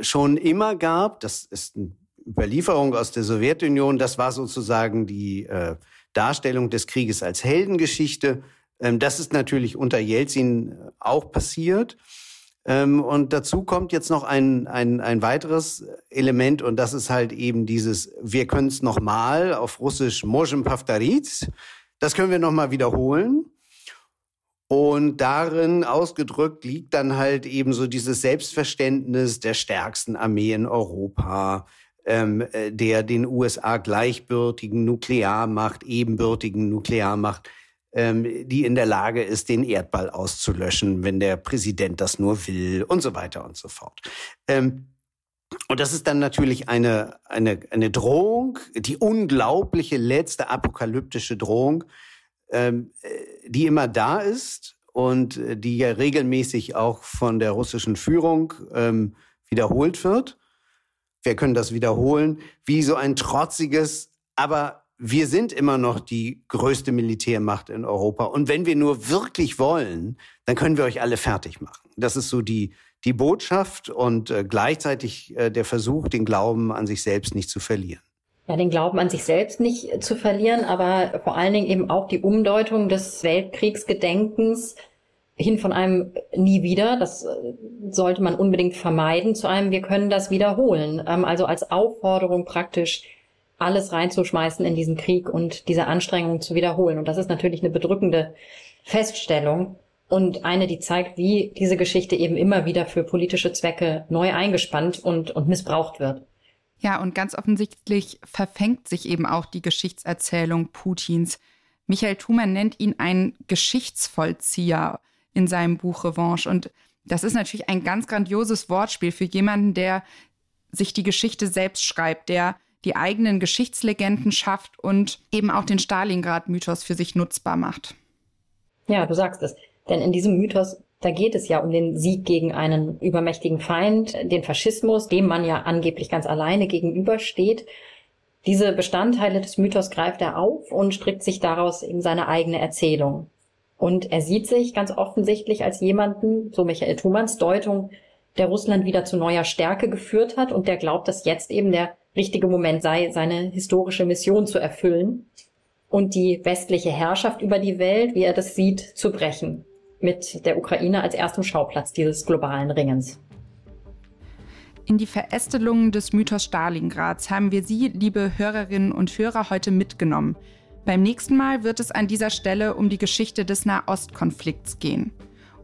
schon immer gab, das ist eine Überlieferung aus der Sowjetunion, das war sozusagen die äh, Darstellung des Krieges als Heldengeschichte. Ähm, das ist natürlich unter Jelzin auch passiert. Ähm, und dazu kommt jetzt noch ein, ein, ein weiteres Element und das ist halt eben dieses, wir können es nochmal auf Russisch Mojem Pavtarit. Das können wir nochmal wiederholen. Und darin ausgedrückt liegt dann halt eben so dieses Selbstverständnis der stärksten Armee in Europa, ähm, äh, der den USA gleichbürtigen Nuklearmacht, ebenbürtigen Nuklearmacht, ähm, die in der Lage ist, den Erdball auszulöschen, wenn der Präsident das nur will und so weiter und so fort. Ähm, und das ist dann natürlich eine, eine, eine Drohung, die unglaubliche letzte apokalyptische Drohung, ähm, die immer da ist und äh, die ja regelmäßig auch von der russischen Führung wiederholt wird. Wir können das wiederholen, wie so ein trotziges, aber wir sind immer noch die größte Militärmacht in Europa. Und wenn wir nur wirklich wollen, dann können wir euch alle fertig machen. Das ist so die, die Botschaft und äh, gleichzeitig äh, der Versuch, den Glauben an sich selbst nicht zu verlieren ja, den Glauben an sich selbst nicht zu verlieren, aber vor allen Dingen eben auch die Umdeutung des Weltkriegsgedenkens hin von einem nie wieder, das äh, sollte man unbedingt vermeiden, zu einem wir können das wiederholen. Ähm, also als Aufforderung praktisch alles reinzuschmeißen in diesen Krieg und diese Anstrengung zu wiederholen. Und das ist natürlich eine bedrückende Feststellung und eine, die zeigt, wie diese Geschichte eben immer wieder für politische Zwecke neu eingespannt und, und missbraucht wird. Ja, und ganz offensichtlich verfängt sich eben auch die Geschichtserzählung Putins. Michael Thumann nennt ihn einen Geschichtsvollzieher in seinem Buch Revanche. Und das ist natürlich ein ganz grandioses Wortspiel für jemanden, der sich die Geschichte selbst schreibt, der die eigenen Geschichtslegenden schafft und eben auch den Stalingrad-Mythos für sich nutzbar macht. Ja, du sagst es. Denn in diesem Mythos da geht es ja um den Sieg gegen einen übermächtigen Feind, den Faschismus, dem man ja angeblich ganz alleine gegenübersteht. Diese Bestandteile des Mythos greift er auf und strickt sich daraus eben seine eigene Erzählung. Und er sieht sich ganz offensichtlich als jemanden, so Michael Thumanns Deutung, der Russland wieder zu neuer Stärke geführt hat und der glaubt, dass jetzt eben der richtige Moment sei, seine historische Mission zu erfüllen und die westliche Herrschaft über die Welt, wie er das sieht, zu brechen mit der Ukraine als erstem Schauplatz dieses globalen Ringens. In die Verästelung des Mythos Stalingrads haben wir Sie, liebe Hörerinnen und Hörer, heute mitgenommen. Beim nächsten Mal wird es an dieser Stelle um die Geschichte des Nahostkonflikts gehen.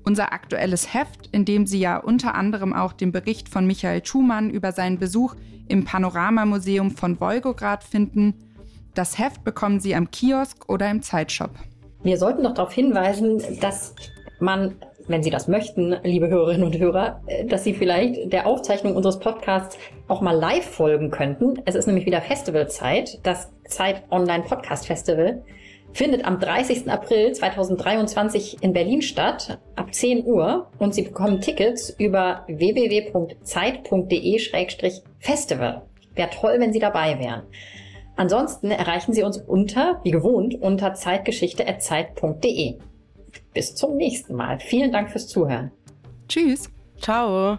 Unser aktuelles Heft, in dem Sie ja unter anderem auch den Bericht von Michael Schumann über seinen Besuch im Panoramamuseum von Wolgograd finden, das Heft bekommen Sie am Kiosk oder im Zeitshop. Wir sollten noch darauf hinweisen, dass man, wenn Sie das möchten, liebe Hörerinnen und Hörer, dass Sie vielleicht der Aufzeichnung unseres Podcasts auch mal live folgen könnten. Es ist nämlich wieder Festivalzeit. Das Zeit Online Podcast Festival findet am 30. April 2023 in Berlin statt, ab 10 Uhr. Und Sie bekommen Tickets über www.zeit.de-festival. Wäre toll, wenn Sie dabei wären. Ansonsten erreichen Sie uns unter, wie gewohnt, unter zeitgeschichte.zeit.de. Bis zum nächsten Mal. Vielen Dank fürs Zuhören. Tschüss. Ciao.